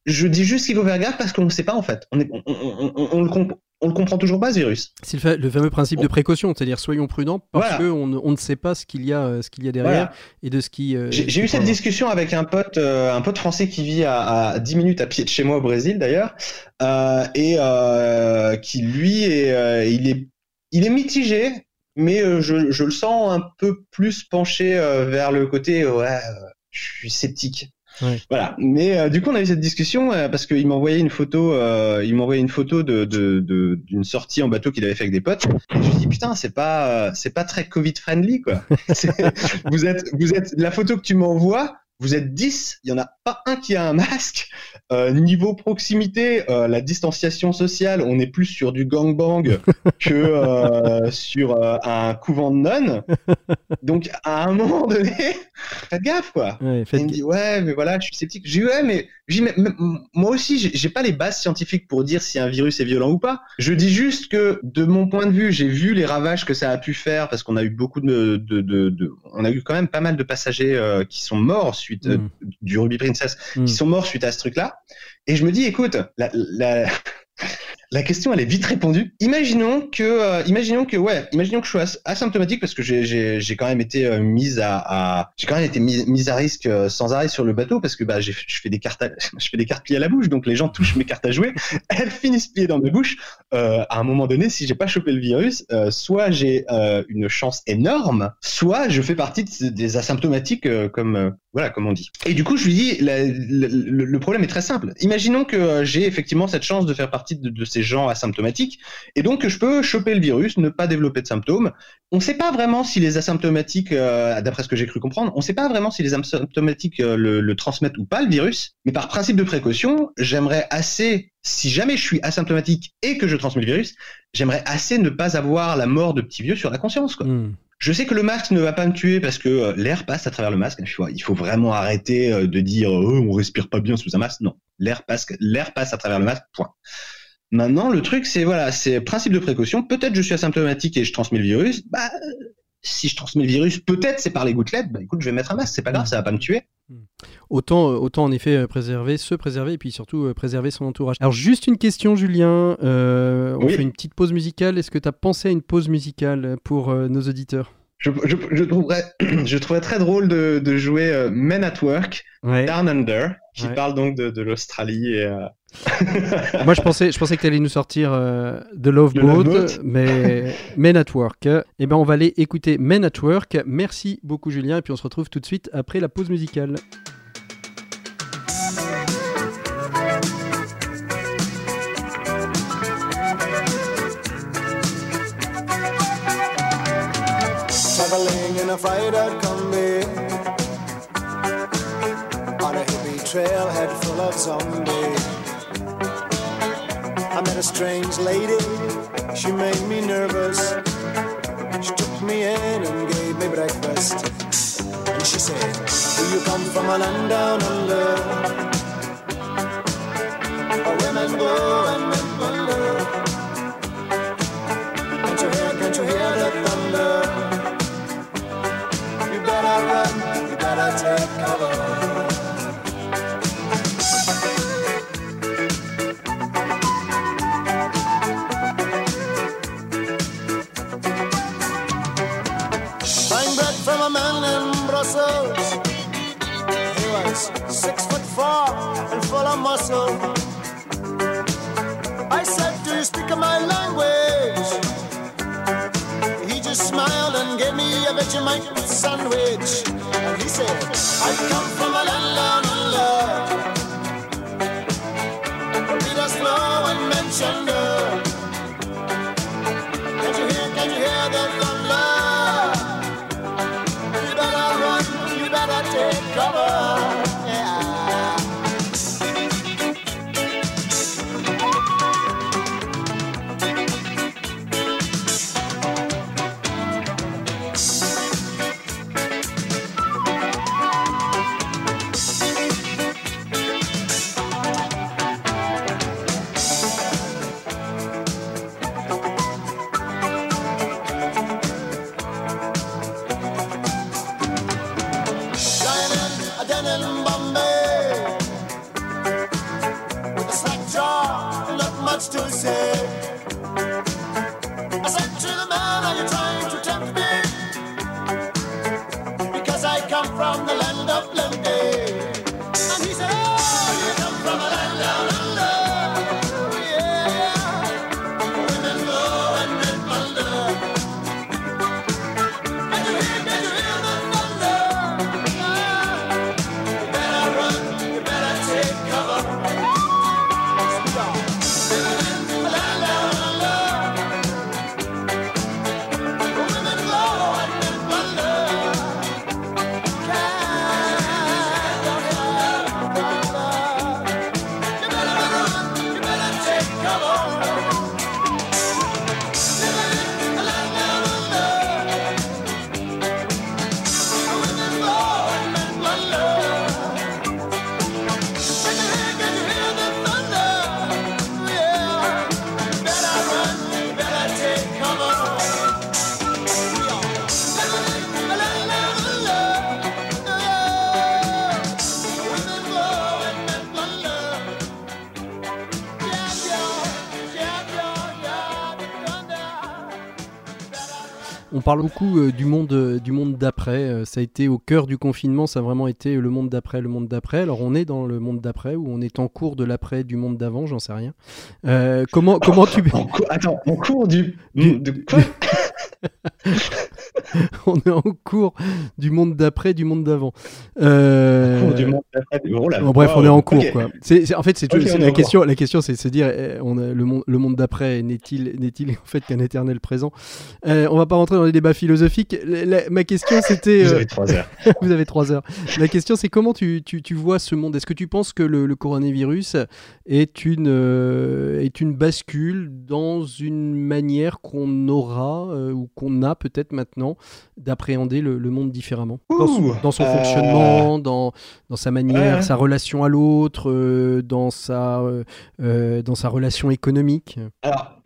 Speaker 3: Je dis juste qu'il faut faire gaffe parce qu'on ne sait pas en fait. On, est, on, on, on, on le, comp- on le comprend toujours pas ce virus.
Speaker 2: C'est le, fa- le fameux principe de précaution, c'est-à-dire soyons prudents parce
Speaker 3: Voilà.
Speaker 2: qu'on ne, on ne sait pas ce qu'il y a, euh, ce qu'il y a derrière
Speaker 3: Voilà.
Speaker 2: et de ce qui. euh,
Speaker 3: J'ai eu cette discussion avec un pote, euh, un pote français qui vit à, à 10 minutes à pied de chez moi au Brésil d'ailleurs, euh, et qui lui est, il est, il est mitigé, mais euh, je, je le sens un peu plus penché euh, vers le côté ouais, euh, je suis sceptique.
Speaker 2: Ouais.
Speaker 3: Voilà. Mais euh, du coup, on a eu cette discussion euh, parce qu'il m'a envoyé une photo, euh, il m'a envoyé une photo de de- de- d'une sortie en bateau qu'il avait fait avec des potes. Et je me dit putain, c'est pas euh, c'est pas très Covid friendly quoi. Vous êtes vous êtes la photo que tu m'envoies. Vous êtes 10, il y en a pas un qui a un masque. Euh, niveau proximité, euh, la distanciation sociale, on est plus sur du gangbang que euh, sur un couvent de nonnes. Donc à un moment donné, faites gaffe quoi.
Speaker 2: Ouais,
Speaker 3: Et
Speaker 2: faites
Speaker 3: il me dit ouais mais voilà je suis sceptique. J'ai ouais mais, moi aussi j'ai- pas les bases scientifiques pour dire si un virus est violent ou pas. Je dis juste que de mon point de vue j'ai vu les ravages que ça a pu faire parce qu'on a eu beaucoup de, de, de, de- on a eu quand même pas mal de passagers qui sont morts suite
Speaker 2: Mm.
Speaker 3: du Ruby
Speaker 2: Mm.
Speaker 3: qui sont morts suite à ce truc là. Et je me dis écoute la, la la question elle est vite répondue. Imaginons que, euh, imaginons que, ouais, imaginons que je sois as- asymptomatique parce que j'ai, quand même été euh, mise à, à- j'ai quand même été mise, mise à risque euh, sans arrêt sur le bateau parce que bah je fais des cartes, à, je fais des cartes pliées à la bouche, donc les gens touchent mes cartes à jouer, elles finissent pliées dans ma bouche. À un moment donné, si j'ai pas chopé le virus, soit j'ai une chance énorme, soit je fais partie de des asymptomatiques comme, voilà, comme on dit. Et du coup, je lui dis, le, problème est très simple. Imaginons que euh, j'ai effectivement cette chance de faire partie de, ces gens asymptomatiques, et donc que je peux choper le virus, ne pas développer de symptômes. On ne sait pas vraiment si les asymptomatiques, euh, d'après ce que j'ai cru comprendre, on ne sait pas vraiment si les asymptomatiques euh, le, transmettent ou pas le virus. Mais par principe de précaution, j'aimerais assez, si jamais je suis asymptomatique et que je transmets le virus, j'aimerais assez ne pas avoir la mort de petit vieux sur la conscience. Quoi.
Speaker 2: Mm.
Speaker 3: Je sais que le masque ne va pas me tuer parce que euh, l'air passe à travers le masque. Il faut, vraiment arrêter euh, de dire oh, on respire pas bien sous un masque. Non, l'air passe, l'air passe à travers le masque. Point. Maintenant, le truc, c'est voilà, c'est principe de précaution. Peut-être je suis asymptomatique et je transmets le virus. Bah, euh, si je transmets le virus, peut-être c'est par les gouttelettes. Bah, écoute, je vais mettre un masque. C'est pas grave, ça va pas me tuer.
Speaker 2: Autant, euh, autant en effet euh, préserver, se préserver et puis surtout euh, préserver son entourage. Alors juste une question Julien, euh, on
Speaker 3: Oui.
Speaker 2: fait une petite pause musicale. Est-ce que tu as pensé à une pause musicale pour euh, nos auditeurs?
Speaker 3: Je, je, je trouverais, je trouverais très drôle de, de jouer euh, Men at Work,
Speaker 2: Ouais.
Speaker 3: Down Under, qui
Speaker 2: Ouais.
Speaker 3: parle donc de, de l'Australie et.
Speaker 2: Moi je pensais, je pensais que tu allais nous sortir euh, The Love Boat,
Speaker 3: Love Boat.
Speaker 2: mais Men at Work. Eh ben on va aller écouter Men at Work. Merci beaucoup Julien et puis on se retrouve tout de suite après la pause musicale.
Speaker 4: traveling in a fried out combi on a hippie trailhead full of zombies. Strange lady, she made me nervous. She took me in and gave me breakfast. And she said, Do you come from a land down under? Where women go and full. I said, Do you speak my language? He just smiled and gave me a a Vegemite sandwich. And he said, I come
Speaker 2: parle beaucoup euh, du monde, euh, du monde d'après. Euh, ça a été au cœur du confinement, ça a vraiment été le monde d'après, le monde d'après. Alors on est dans le monde d'après ou on est en cours de l'après du monde d'avant, j'en sais rien. Euh, comment, comment tu...
Speaker 3: En Attends, en cours du.
Speaker 2: Du-
Speaker 3: de quoi?
Speaker 2: on est en cours du monde d'après, du monde d'avant. Euh,
Speaker 3: du monde d'après. Oh là,
Speaker 2: Bon, bref, on est en cours, quoi. En fait, c'est la
Speaker 3: en
Speaker 2: question. La question, c'est de se dire, eh, on a le monde, le monde d'après n'est-il, en fait qu'un éternel présent? Euh, On va pas rentrer dans les débats philosophiques. La- la- ma question, c'était,
Speaker 3: Vous
Speaker 2: euh,
Speaker 3: avez trois heures.
Speaker 2: vous avez trois heures. La question, c'est comment tu, tu, tu vois ce monde? Est-ce que tu penses que le, le coronavirus est une, euh, est une bascule dans une manière qu'on aura euh, ou qu'on a peut-être maintenant? D'appréhender le, le monde différemment dans son,
Speaker 3: Ouh,
Speaker 2: dans son
Speaker 3: euh,
Speaker 2: fonctionnement, dans, dans sa manière,
Speaker 3: Ouais.
Speaker 2: sa relation à l'autre, euh, dans, sa, euh, dans sa relation économique
Speaker 3: Alors,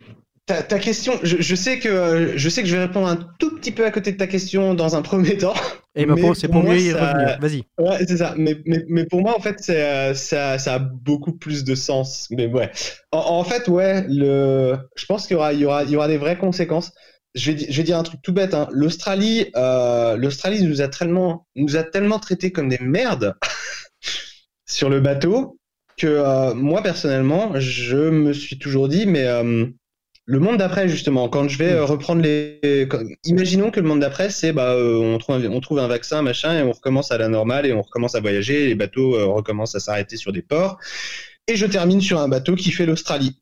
Speaker 3: ta, ta question, je, je sais que je sais que je vais répondre un tout petit peu à côté de ta question dans un premier temps.
Speaker 2: Et ben
Speaker 3: Mais
Speaker 2: pour- c'est
Speaker 3: pour
Speaker 2: mieux y
Speaker 3: ça-
Speaker 2: revenir. Vas-y.
Speaker 3: Ouais, c'est ça. Mais, mais, mais pour moi, en fait, ça, ça a beaucoup plus de sens. Mais ouais. En, en fait, ouais, le, je pense qu'il y aura, il y aura, il y aura des vraies conséquences. Je vais, di- je vais dire un truc tout bête. Hein. L'Australie, euh, l'Australie nous a tellement, nous a tellement traités comme des merdes sur le bateau que euh, moi personnellement, je me suis toujours dit, mais euh, le monde d'après justement, quand je vais euh, reprendre les, quand- imaginons que le monde d'après, c'est bah on trouve, un, on trouve un vaccin, machin, et on recommence à la normale et on recommence à voyager, les bateaux recommencent à s'arrêter sur des ports, et je termine sur un bateau qui fait l'Australie.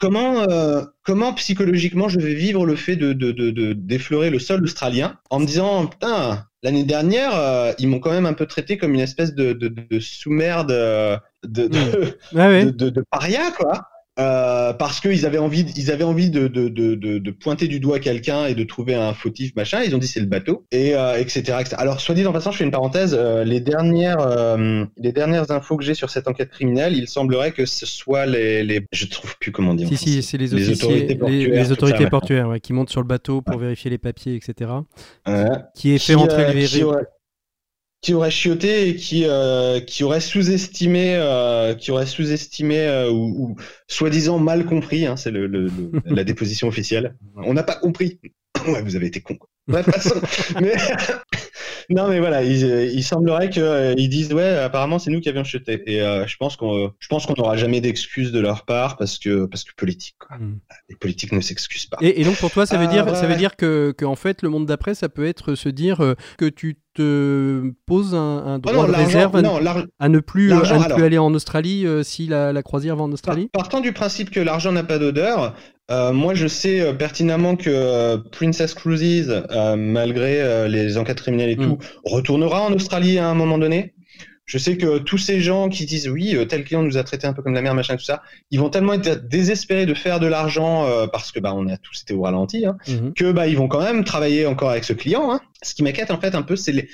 Speaker 3: Comment, euh, comment psychologiquement je vais vivre le fait de, de, de, de- d'effleurer le sol australien en me disant putain l'année dernière euh, ils m'ont quand même un peu traité comme une espèce de, de, de sous-merde euh, de, de,
Speaker 2: Ouais, ouais.
Speaker 3: de, de, de paria quoi Euh, parce qu'ils avaient envie de- ils avaient envie de, de, de, de, de pointer du doigt quelqu'un et de trouver un fautif machin ils ont dit c'est le bateau et euh, etc, etc. alors soit dit en passant je fais une parenthèse euh, les dernières les dernières infos que j'ai sur cette enquête criminelle il semblerait que ce soit les, les je trouve plus comment dire
Speaker 2: Si, si, c'est les,
Speaker 3: Les autorités portuaires,
Speaker 2: les
Speaker 3: ça,
Speaker 2: autorités portuaires ouais, qui montent sur le bateau pour vérifier les papiers, etc.
Speaker 3: Ouais.
Speaker 2: Qui est fait
Speaker 3: qui,
Speaker 2: entrer
Speaker 3: euh,
Speaker 2: les
Speaker 3: qui qui aurait chioté et qui euh, qui aurait sous-estimé euh, qui aurait sous-estimé euh, ou, ou soi-disant mal compris hein, c'est le, le- le- la déposition officielle on n'a pas compris ouais vous avez été con quoi. Passons. mais non, mais voilà, il, il semblerait qu'ils disent ouais, apparemment c'est nous qui avions chuté. Et euh, je pense qu'on, je pense qu'on n'aura jamais d'excuses de leur part parce que parce que politique. Quoi.
Speaker 2: Mm.
Speaker 3: Les politiques ne s'excusent pas.
Speaker 2: Et, et donc pour toi, ça veut
Speaker 3: Ah,
Speaker 2: dire,
Speaker 3: ouais,
Speaker 2: ça veut dire que, que en fait le monde d'après, ça peut être se dire euh, que tu te poses un, un
Speaker 3: Oh
Speaker 2: droit
Speaker 3: non,
Speaker 2: de réserve à, ne-
Speaker 3: non,
Speaker 2: à ne plus, euh, à ne plus aller en Australie euh, si la, la croisière va en Australie?
Speaker 3: Partant du principe que l'argent n'a pas d'odeur, euh, moi je sais euh, pertinemment que euh, Princess Cruises, euh, malgré euh, les enquêtes criminelles et
Speaker 2: Mm.
Speaker 3: tout, retournera en Australie à un moment donné. Je sais que tous ces gens qui disent oui, tel client nous a traité un peu comme la mère, machin, tout ça, ils vont tellement être désespérés de faire de l'argent euh, parce que bah on a tous été au ralenti, hein,
Speaker 2: Mhm.
Speaker 3: que bah ils vont quand même travailler encore avec ce client. Hein. Ce qui m'inquiète en fait un peu, c'est les-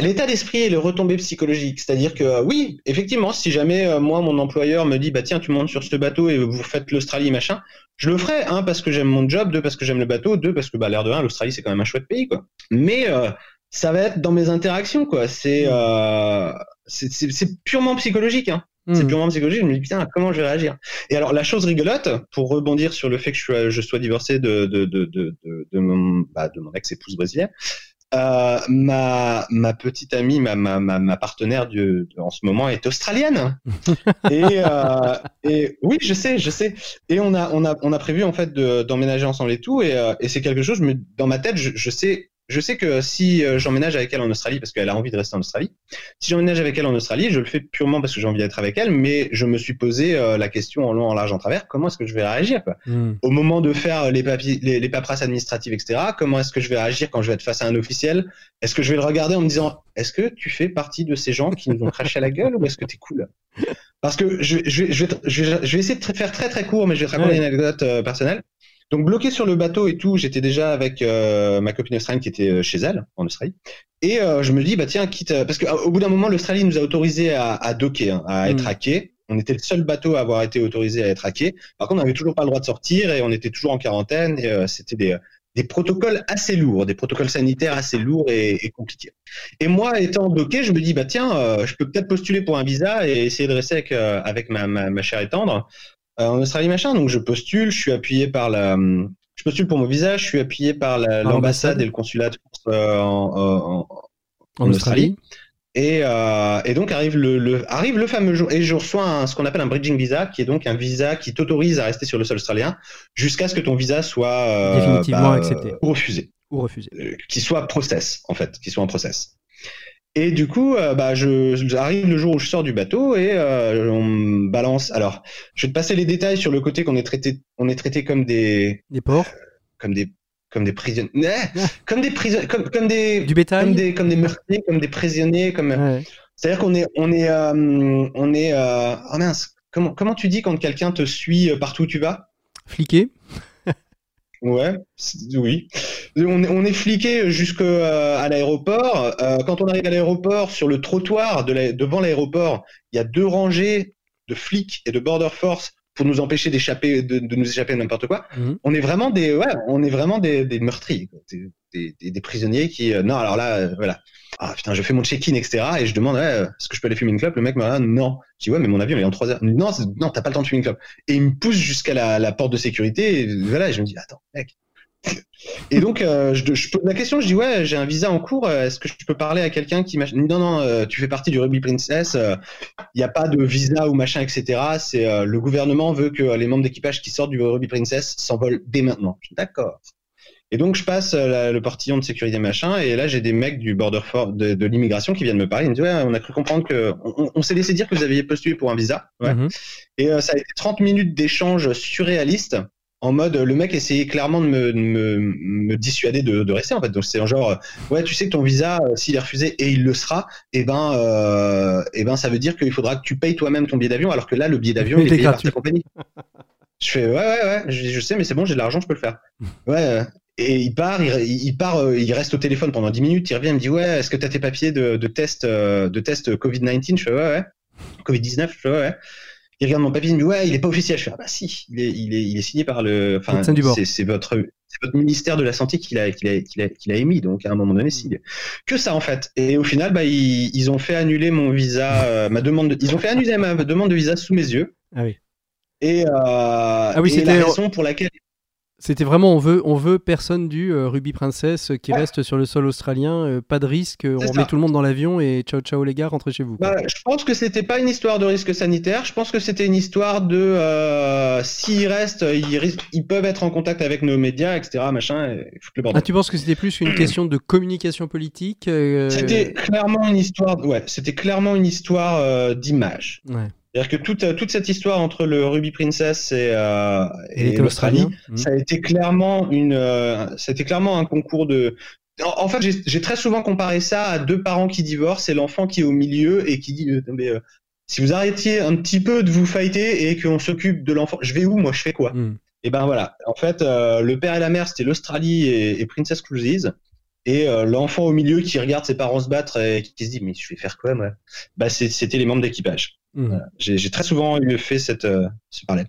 Speaker 3: l'état d'esprit et les retombées psychologiques. C'est-à-dire que euh, oui, effectivement, si jamais euh, moi mon employeur me dit bah tiens tu montes sur ce bateau et vous faites l'Australie machin, je le ferai un parce que j'aime mon job, deux parce que j'aime le bateau, deux parce que bah l'air de rien l'Australie c'est quand même un chouette pays quoi. Mais euh, ça va être dans mes interactions quoi. C'est euh, c'est- c'est c'est purement psychologique. Hein. C'est
Speaker 2: Mhm.
Speaker 3: purement psychologique. Je me dis, putain, comment je vais réagir? Et alors, la chose rigolote, pour rebondir sur le fait que je sois, je sois divorcé de, de, de, de, de, de mon, bah, de mon ex-épouse brésilienne, euh, ma, ma petite amie, ma, ma, ma, ma partenaire du, en ce moment est australienne. et, euh, et oui, je sais, je sais. Et on a, on a, on a prévu en fait de- d'emménager ensemble et tout. Et, euh, et c'est quelque chose, je me, dans ma tête, je, je sais. Je sais que si euh, j'emménage avec elle en Australie, parce qu'elle a envie de rester en Australie, si j'emménage avec elle en Australie, je le fais purement parce que j'ai envie d'être avec elle, mais je me suis posé euh, la question en long, en large, en travers, comment est-ce que je vais réagir quoi?
Speaker 2: Mhm.
Speaker 3: Au moment de faire les, papiers, les, les paperasses administratives, etc., comment est-ce que je vais réagir quand je vais être face à un officiel? Est-ce que je vais le regarder en me disant, est-ce que tu fais partie de ces gens qui nous ont craché à la gueule ou est-ce que tu es cool? Parce que je, je, vais- je, vais, je, vais, essayer de faire très très court, mais je vais te raconter
Speaker 2: Ouais.
Speaker 3: une anecdote euh, personnelle. Donc bloqué sur le bateau et tout, j'étais déjà avec euh, ma copine australienne qui était euh, chez elle en Australie. Et euh, je me dis bah tiens quitte parce qu'au bout d'un moment l'Australie nous a autorisé à, à docker, hein, à être
Speaker 2: Mm.
Speaker 3: hacké. On était le seul bateau à avoir été autorisé à être hacké. Par contre on n'avait toujours pas le droit de sortir et on était toujours en quarantaine et euh, c'était des des protocoles assez lourds, des protocoles sanitaires assez lourds et, et compliqués. Et moi, étant bloqué, je me dis, bah tiens, euh, je peux peut-être postuler pour un visa et essayer de rester avec, euh, avec ma, ma, ma chère et tendre en Australie, machin. Donc je postule, je suis appuyé par la... Je postule pour mon visa, je suis appuyé par la-
Speaker 2: Par
Speaker 3: l'ambassade et le consulat de France euh, en, en- en-
Speaker 2: En Australie.
Speaker 3: et, euh, et donc arrive le, le- arrive le fameux jour et je reçois un- ce qu'on appelle un bridging visa, qui est donc un visa qui t'autorise à rester sur le sol australien jusqu'à ce que ton visa soit euh,
Speaker 2: Définitivement
Speaker 3: bah,
Speaker 2: accepté.
Speaker 3: euh, refusé,
Speaker 2: Ou refuser.
Speaker 3: euh, qu'il soit process en fait, qu'il soit en process. Et du coup, euh, bah, je, j'arrive le jour où je sors du bateau et euh, on me balance. Alors, je vais te passer les détails sur le côté qu'on est traité, on est traité comme des,
Speaker 2: Des porcs.
Speaker 3: comme des, comme des prisonniers, comme des prisonniers, comme, comme des,
Speaker 2: Du bétail.
Speaker 3: comme des, comme des meurtriers, comme des prisonniers, comme.
Speaker 2: Ouais.
Speaker 3: C'est-à-dire qu'on est, on est, euh, on est. Oh mince, comment, comment tu dis quand quelqu'un te suit partout où tu vas?
Speaker 2: Fliqué.
Speaker 3: Ouais, oui. On est, on est fliqué jusqu'à l'aéroport. Euh, quand on arrive à l'aéroport, sur le trottoir de la- devant l'aéroport, il y a deux rangées de flics et de border force pour nous empêcher d'échapper, de, de nous échapper n'importe quoi.
Speaker 2: Mhm.
Speaker 3: On est vraiment des, ouais, on est vraiment des, des meurtriers, quoi. Des, prisonniers qui, euh, non, alors là, euh, voilà. Ah putain, je fais mon check-in, etc. Et je demande, ouais, euh, est-ce que je peux aller fumer une clope? Le mec me dit, non. Je dis, ouais, mais mon avion est en 3 heures. Non, non, t'as pas le temps de fumer une clope. Et il me pousse jusqu'à la, porte de sécurité. Et voilà, et je me dis, attends, mec. Et donc, euh, je, pose la question, je dis, ouais, j'ai un visa en cours, euh, est-ce que je peux parler à quelqu'un qui m'a. Non, non, euh, tu fais partie du Rugby Princess, il n'y a pas de visa ou machin, etc. C'est euh, le gouvernement veut que euh, les membres d'équipage qui sortent du Rugby Princess s'envolent dès maintenant. D'accord. Et donc, je passe euh, la- le portillon de sécurité machin, et là, j'ai des mecs du border for de, de l'immigration qui viennent me parler. Ils me disent, ouais, on a cru comprendre que. On, on s'est laissé dire que vous aviez postulé pour un visa. Ouais.
Speaker 2: Mhm.
Speaker 3: Et euh, ça a été 30 minutes d'échange surréaliste. En mode, le mec essayait clairement de me, de me, me dissuader de, de rester en fait. Donc c'est genre, euh, ouais, tu sais que ton visa, s'il est refusé et il le sera, et ben, euh, et ben, ça veut dire qu'il faudra que tu payes toi-même ton billet d'avion, alors que là, le billet d'avion,
Speaker 2: Il
Speaker 3: est payé par
Speaker 2: gratuit.
Speaker 3: ta compagnie. Je fais, ouais, ouais, ouais, je, je sais, mais c'est bon, j'ai de l'argent, je peux le faire. Ouais. Euh, Et il part, il, il part, euh, il reste au téléphone pendant 10 minutes, il revient, il me dit, ouais, est-ce que tu as tes papiers de, de test, euh, de test Covid-19 Je fais, ouais, ouais. Covid-19 Je fais, ouais, ouais. Il regarde mon papier, il me dit, ouais, il est pas officiel. Je fais, ah bah si, il est, il est, il est signé par le, enfin, c'est votre, ministère de la Santé qui l'a, qui l'a, qui émis, donc à un moment donné, si. Que ça, en fait. Et au final, bah, ils, ils ont fait annuler mon visa, euh, ma demande de, ils ont fait annuler ma demande de visa sous mes yeux.
Speaker 2: Ah oui.
Speaker 3: Et, euh,
Speaker 2: oui,
Speaker 3: et la raison pour laquelle
Speaker 2: C'était vraiment, on veut, on veut personne du euh, Ruby Princess euh, qui reste sur le sol australien, euh, pas de risque, on
Speaker 3: C'est
Speaker 2: met
Speaker 3: ça.
Speaker 2: tout le monde dans l'avion et ciao ciao les gars, rentrez chez vous.
Speaker 3: Bah, je pense que c'était pas une histoire de risque sanitaire. Je pense que c'était une histoire de euh, s'ils restent, ils, risquent- ils peuvent être en contact avec nos médias, etc. Machin, et le.
Speaker 2: Ah, tu penses que c'était plus une question de communication politique euh,
Speaker 3: C'était clairement une histoire. Ouais, c'était clairement une histoire euh, d'image.
Speaker 2: ouais.
Speaker 3: C'est-à-dire que toute, euh, toute cette histoire entre le Ruby Princess et, euh,
Speaker 2: Et
Speaker 3: l'Australie, ça a été clairement une, euh, a été clairement un concours de. En, en fait, j'ai- très souvent comparé ça à deux parents qui divorcent et l'enfant qui est au milieu et qui dit, euh, mais, euh, si vous arrêtiez un petit peu de vous fighter et qu'on s'occupe de l'enfant, je vais où moi, je fais quoi?
Speaker 2: Mhm.
Speaker 3: Et ben voilà. En fait, euh, le père et la mère c'était l'Australie et, et Princess Cruises. Et euh, l'enfant au milieu qui regarde ses parents se battre et qui, qui se dit mais je vais faire quoi moi? Bah c'était les membres d'équipage.
Speaker 2: Mhm.
Speaker 3: Voilà. J'ai très souvent eu fait cette, euh, ce parallèle.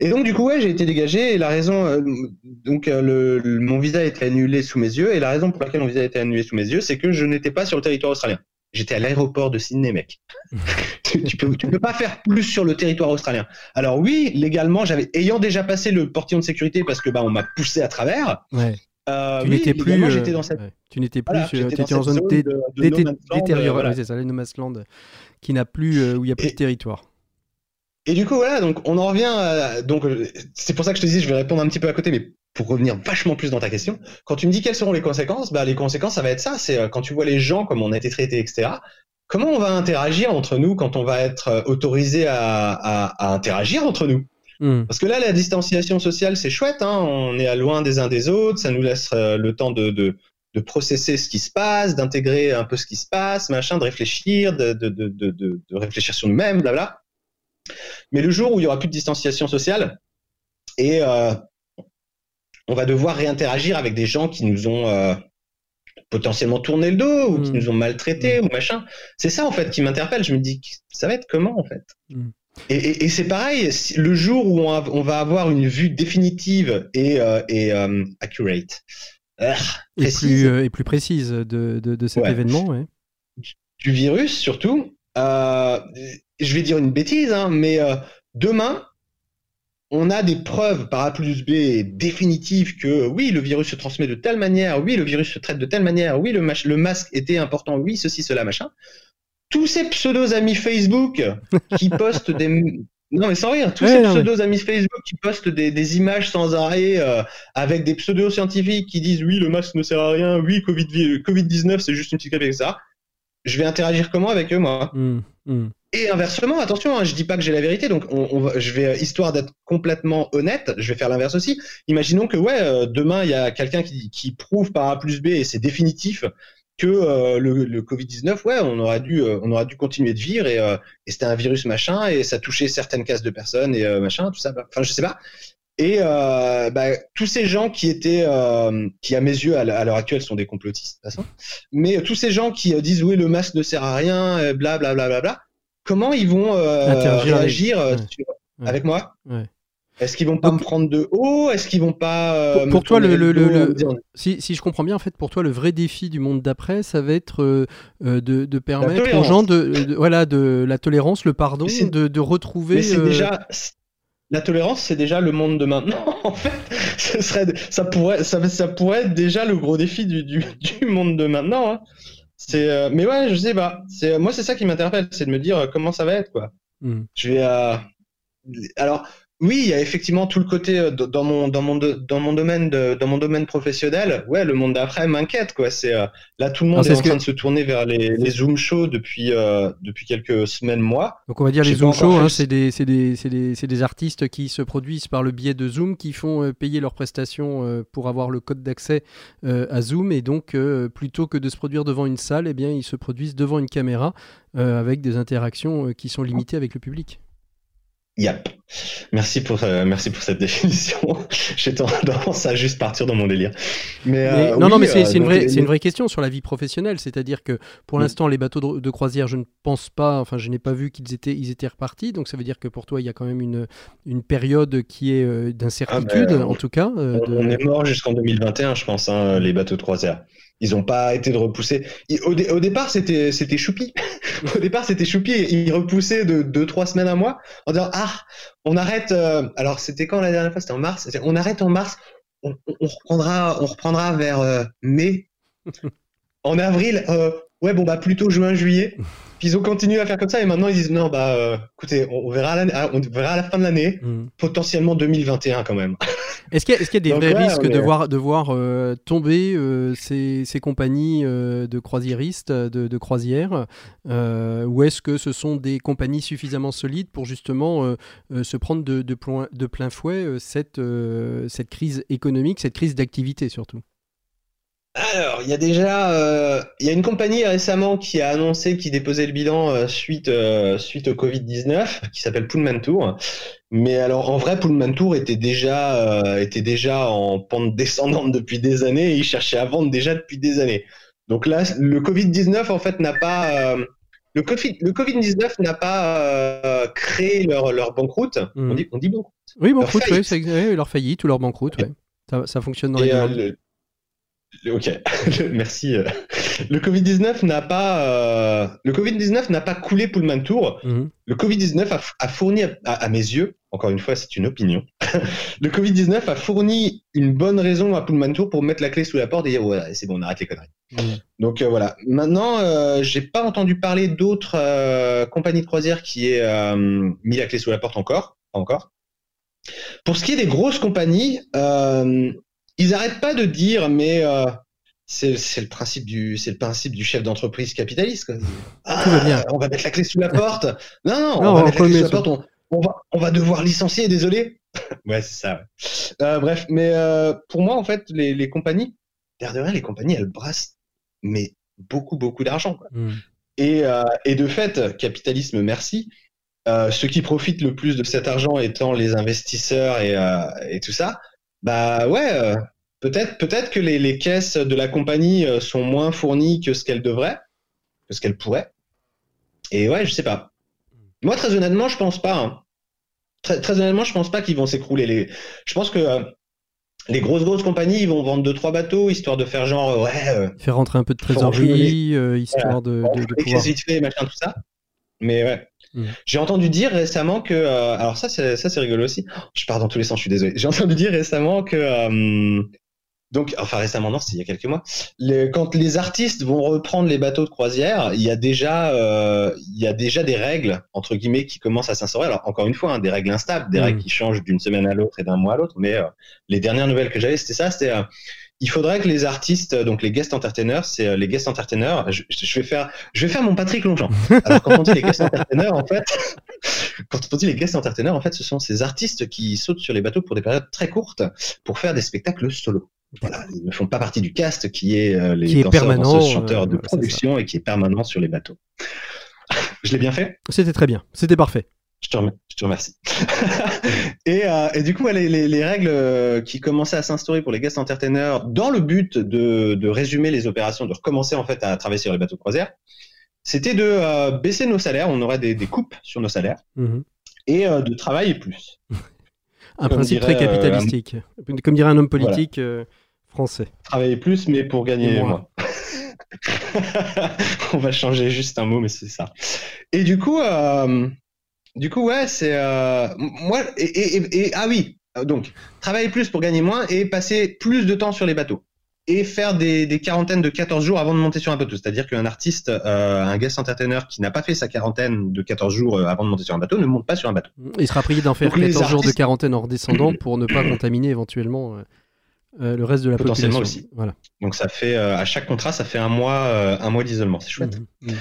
Speaker 3: Et donc, du coup, ouais, j'ai été dégagé. Et la raison, euh, donc, euh, le, le- mon visa a été annulé sous mes yeux. Et la raison pour laquelle mon visa a été annulé sous mes yeux, c'est que je n'étais pas sur le territoire australien. J'étais à l'aéroport de Sydney, mec. tu, tu peux, tu peux pas faire plus sur le territoire australien. Alors oui, légalement, j'avais, ayant déjà passé le portillon de sécurité parce que bah on m'a poussé à travers.
Speaker 2: Ouais.
Speaker 3: euh,
Speaker 2: tu
Speaker 3: oui,
Speaker 2: n'étais plus, euh,
Speaker 3: dans cette,
Speaker 2: ouais. tu n'étais plus,
Speaker 3: voilà,
Speaker 2: tu étais en zone
Speaker 3: de, de
Speaker 2: détériorée,
Speaker 3: euh, voilà.
Speaker 2: c'est ça, les no land, qui n'a plus, euh, où il n'y a plus
Speaker 3: Et-
Speaker 2: de territoire.
Speaker 3: Et du coup, voilà, donc on en revient. À, donc, c'est pour ça que je te dis, je vais répondre un petit peu à côté, mais pour revenir vachement plus dans ta question, quand tu me dis quelles seront les conséquences, bah les conséquences, ça va être ça. C'est euh, quand tu vois les gens, comme on a été traités, etc. Comment on va interagir entre nous quand on va être euh, autorisé à, à, à interagir entre nous?
Speaker 2: Mhm.
Speaker 3: Parce que là, la distanciation sociale, c'est chouette. Hein, on est à loin des uns des autres. Ça nous laisse le temps de, de de processer ce qui se passe, d'intégrer un peu ce qui se passe, machin, de réfléchir, de, de, de, réfléchir sur nous-mêmes, blabla. Mais le jour où il y aura plus de distanciation sociale et euh, on va devoir réinteragir avec des gens qui nous ont euh, potentiellement tourné le dos ou qui
Speaker 2: Mm.
Speaker 3: nous ont maltraités ou machin, c'est ça en fait qui m'interpelle. Je me dis, ça va être comment en fait?
Speaker 2: Mm.
Speaker 3: Et, et, et c'est pareil, le jour où on, a- on va avoir une vue définitive et, euh, et euh, accurate, ah,
Speaker 2: Et plus, euh, et plus précise de, de, de cet
Speaker 3: Ouais.
Speaker 2: événement. Ouais.
Speaker 3: du virus surtout, euh, je vais dire une bêtise, hein, mais euh, demain, on a des preuves par A plus B définitives que oui, le virus se transmet de telle manière, oui, le virus se traite de telle manière, oui, le, masque était important, oui, ceci, cela, machin. Tous ces pseudos amis Facebook qui postent des... Non mais sans rire, tous
Speaker 2: Ouais,
Speaker 3: ces pseudos amis Facebook qui postent des, des images sans arrêt euh, avec des pseudos scientifiques qui disent oui le masque ne sert à rien, oui Covid Covid-19 c'est juste une petite grippe etc. Je vais interagir comment avec eux moi?
Speaker 2: Mhm. Mhm.
Speaker 3: et inversement, attention, hein, je dis pas que j'ai la vérité, donc on, on va- je vais, histoire d'être complètement honnête, je vais faire l'inverse aussi. Imaginons que ouais, euh, demain il y a quelqu'un qui, qui prouve par A plus B et c'est définitif que euh, le, le Covid-19, ouais, on aurait dû, euh, on aurait dû continuer de vivre et, euh, et c'était un virus machin et ça touchait certaines cases de personnes et machin, tout ça. bah, Enfin, je sais pas. Et bah, tous ces gens qui étaient, qui à mes yeux à l'heure actuelle sont des complotistes, de toute façon, mais tous ces gens qui disent oui le masque ne sert à rien, bla bla bla bla bla, comment ils vont réagir
Speaker 2: ouais.
Speaker 3: sur-
Speaker 2: Ouais.
Speaker 3: avec moi?
Speaker 2: Ouais.
Speaker 3: Est-ce qu'ils vont pas
Speaker 2: Donc-
Speaker 3: me prendre de haut? Est-ce qu'ils vont pas euh,
Speaker 2: Pour-
Speaker 3: me
Speaker 2: pour toi, le- le- le- Si, si je comprends bien, en fait, pour toi, le vrai défi du monde d'après, ça va être euh, euh, de, de permettre aux gens de, de- voilà, de la tolérance, le pardon, de, de retrouver.
Speaker 3: Mais c'est
Speaker 2: euh,
Speaker 3: déjà la tolérance, c'est déjà le monde de maintenant. en fait, ce serait, ça pourrait, ça, ça pourrait être déjà le gros défi du, du, du monde de maintenant. hein. C'est, mais ouais, je sais pas. C'est, moi, c'est ça qui m'interpelle, c'est de me dire comment ça va être, quoi.
Speaker 2: hmm.
Speaker 3: Je vais. Alors, oui, il y a effectivement tout le côté euh, dans mon dans mon dans mon domaine de, dans mon domaine professionnel. Ouais, le monde d'après m'inquiète, quoi. C'est euh, là tout le monde
Speaker 2: c'est
Speaker 3: est en
Speaker 2: que-
Speaker 3: train de se tourner vers les, les Zoom shows depuis euh, depuis quelques semaines, mois.
Speaker 2: Donc on va dire les Zoom Shows, hein, c'est des, c'est des, c'est des, c'est des artistes qui se produisent par le biais de Zoom, qui font payer leurs prestations pour avoir le code d'accès à Zoom, et donc plutôt que de se produire devant une salle, eh bien ils se produisent devant une caméra avec des interactions qui sont limitées avec le public.
Speaker 3: Yep. Merci pour euh, merci pour cette définition. J'ai tendance à juste partir dans mon délire. Mais,
Speaker 2: Mais-
Speaker 3: euh,
Speaker 2: non, non, mais c'est
Speaker 3: euh,
Speaker 2: c'est une, vraie- une vraie question sur la vie professionnelle. C'est-à-dire que pour
Speaker 3: Mm.
Speaker 2: l'instant, les bateaux de, de croisière, je ne pense pas, enfin, je n'ai pas vu qu'ils étaient, ils étaient repartis. Donc ça veut dire que pour toi, il y a quand même une, une période qui est euh, d'incertitude,
Speaker 3: Ah, ben,
Speaker 2: en tout cas. euh,
Speaker 3: On,
Speaker 2: de-
Speaker 3: on est mort jusqu'en 2021, je pense, hein, les bateaux de croisière. Ils n'ont pas été de repousser. Au, dé- au départ, c'était c'était choupi. au départ, c'était choupi. Ils repoussaient de deux trois semaines à mois en disant ah on arrête. euh, alors c'était quand la dernière fois? C'était en mars? On arrête en mars. on, on reprendra, on reprendra vers euh, mai. en avril, euh, ouais, bon, bah plutôt juin, juillet. Puis ils ont continué à faire comme ça et maintenant ils disent non, bah euh, écoutez, on, on verra, à ah, on verra à la fin de l'année,
Speaker 2: Mm.
Speaker 3: potentiellement 2021 quand même.
Speaker 2: Est-ce qu'il y, a- y des
Speaker 3: Donc,
Speaker 2: vrais
Speaker 3: ouais,
Speaker 2: risques de voir, de voir euh, tomber euh, ces, ces compagnies euh, de croisiéristes, de, de croisières Ou est-ce que ce sont des compagnies suffisamment solides pour justement se prendre de, de, plein, de plein fouet cette, cette crise économique, cette crise d'activité surtout?
Speaker 3: Alors, il y a déjà, euh, il y a une compagnie récemment qui a annoncé qu'il déposait le bilan euh, suite euh, suite au Covid-19, qui s'appelle Pullman Tour. Mais alors, en vrai, Pullman Tour était déjà était déjà en pente descendante depuis des années et ils cherchaient à vendre déjà depuis des années. Donc là, le Covid-19 en fait n'a pas le Covid le Covid-19 n'a pas créé leur leur banqueroute.
Speaker 2: Mhm.
Speaker 3: On dit on dit banqueroute.
Speaker 2: Oui,
Speaker 3: Leur
Speaker 2: banqueroute,
Speaker 3: faillite.
Speaker 2: oui, leur faillite ou leur banqueroute, ouais. ça, ça fonctionne dans les
Speaker 3: Et,
Speaker 2: deux
Speaker 3: euh,
Speaker 2: langues.
Speaker 3: le- le- ok, merci. euh. Le Covid-19 n'a pas, euh, le Covid-19 n'a pas coulé Pullman Tour.
Speaker 2: Mhm.
Speaker 3: Le Covid-19 a, a fourni, à, à mes yeux, encore une fois, c'est une opinion. le Covid-19 a fourni une bonne raison à Pullman Tour pour mettre la clé sous la porte et dire ouais, c'est bon, on arrête les conneries. Donc euh, voilà. Maintenant, euh, j'ai pas entendu parler d'autres compagnies de croisière qui aient mis la clé sous la porte encore, pas encore. Pour ce qui est des grosses compagnies, euh, ils arrêtent pas de dire, mais euh, c'est c'est le principe du c'est le principe du chef d'entreprise capitaliste. Quoi. Ah. On va mettre la clé sous la porte. Non, non,
Speaker 2: Non,
Speaker 3: on va
Speaker 2: on
Speaker 3: mettre la clé sous la porte. On, on va on va devoir licencier. Désolé. ouais, c'est ça. Euh, bref, mais euh, pour moi, en fait, les, les compagnies, l'air de rien, les compagnies, elles brassent mais beaucoup beaucoup d'argent. quoi.
Speaker 2: Mhm.
Speaker 3: Et, euh, et de fait, capitalisme, merci. Euh, ceux qui profitent le plus de cet argent étant les investisseurs et, euh, et tout ça, bah ouais, euh, peut-être peut-être que les, les caisses de la compagnie euh, sont moins fournies que ce qu'elles devraient, que ce qu'elles pourraient. Et ouais, je sais pas. Moi, très honnêtement, je pense pas. hein. Très, très honnêtement, je pense pas qu'ils vont s'écrouler. Les... Je pense que euh, les grosses grosses compagnies, ils vont vendre deux trois bateaux histoire de faire genre ouais. euh,
Speaker 2: Faire rentrer un peu de trésorerie, euh, histoire de, de- de pouvoir.
Speaker 3: vite fait, machin, tout ça. Mais ouais.
Speaker 2: Mm.
Speaker 3: J'ai entendu dire récemment que. euh, alors, ça, c'est ça, c'est rigolo aussi. Oh, Je pars dans tous les sens, je suis désolé. J'ai entendu dire récemment que. euh, donc, enfin récemment, non, c'est il y a quelques mois. Les- quand les artistes vont reprendre les bateaux de croisière, il y a déjà, euh, il y a déjà des règles entre guillemets qui commencent à s'instaurer. Alors encore une fois, hein, des règles instables, des
Speaker 2: Mm.
Speaker 3: règles qui changent d'une semaine à l'autre et d'un mois à l'autre. Mais les dernières nouvelles que j'avais, c'était ça. C'était il faudrait que les artistes, donc les guest entertainers, c'est euh, les guest entertainers. Je, je vais faire, je vais faire mon Patrick Longchamp. Alors quand on dit les guest entertainers, en fait, quand on dit les guest entertainers, en fait, ce sont ces artistes qui sautent sur les bateaux pour des périodes très courtes pour faire des spectacles solo. Voilà, ils ne font pas partie du cast qui est euh, les
Speaker 2: Qui est
Speaker 3: danseurs,
Speaker 2: permanent,
Speaker 3: danseuses, chanteurs
Speaker 2: euh,
Speaker 3: de production et qui est permanent sur les bateaux. je l'ai bien fait?
Speaker 2: C'était très bien, c'était parfait.
Speaker 3: Je te, remer- je te remercie. et, euh, et du coup, les, les- les règles euh, qui commençaient à s'instaurer pour les guest entertainers dans le but de, de résumer les opérations, de recommencer en fait à travailler sur les bateaux de croisière, c'était de euh, baisser nos salaires, on aurait des, des coupes sur nos salaires,
Speaker 2: Mhm.
Speaker 3: et euh, de travailler plus.
Speaker 2: Un
Speaker 3: Comme
Speaker 2: principe
Speaker 3: dirait,
Speaker 2: très capitalistique. Comme dirait un homme politique français.
Speaker 3: Travailler plus, mais pour gagner
Speaker 2: moins.
Speaker 3: moins. on va changer juste un mot, mais c'est ça. Et du coup, euh, du coup, ouais, c'est euh, moi. Et, et- et- et- ah oui, euh, donc travailler plus pour gagner moins et passer plus de temps sur les bateaux et faire des, des quarantaines de 14 jours avant de monter sur un bateau. C'est-à-dire qu'un artiste, euh, un guest entertainer qui n'a pas fait sa quarantaine de 14 jours avant de monter sur un bateau ne monte pas sur un bateau.
Speaker 2: Il sera prié d'en faire
Speaker 3: Donc, les
Speaker 2: 14 jours de quarantaine en redescendant pour ne pas contaminer éventuellement euh, le reste de la
Speaker 3: Potentiellement
Speaker 2: population.
Speaker 3: aussi.
Speaker 2: Voilà.
Speaker 3: Donc ça fait euh, à chaque contrat, ça fait un mois, euh, un mois d'isolement. C'est chouette.
Speaker 2: Mhm. Mhm.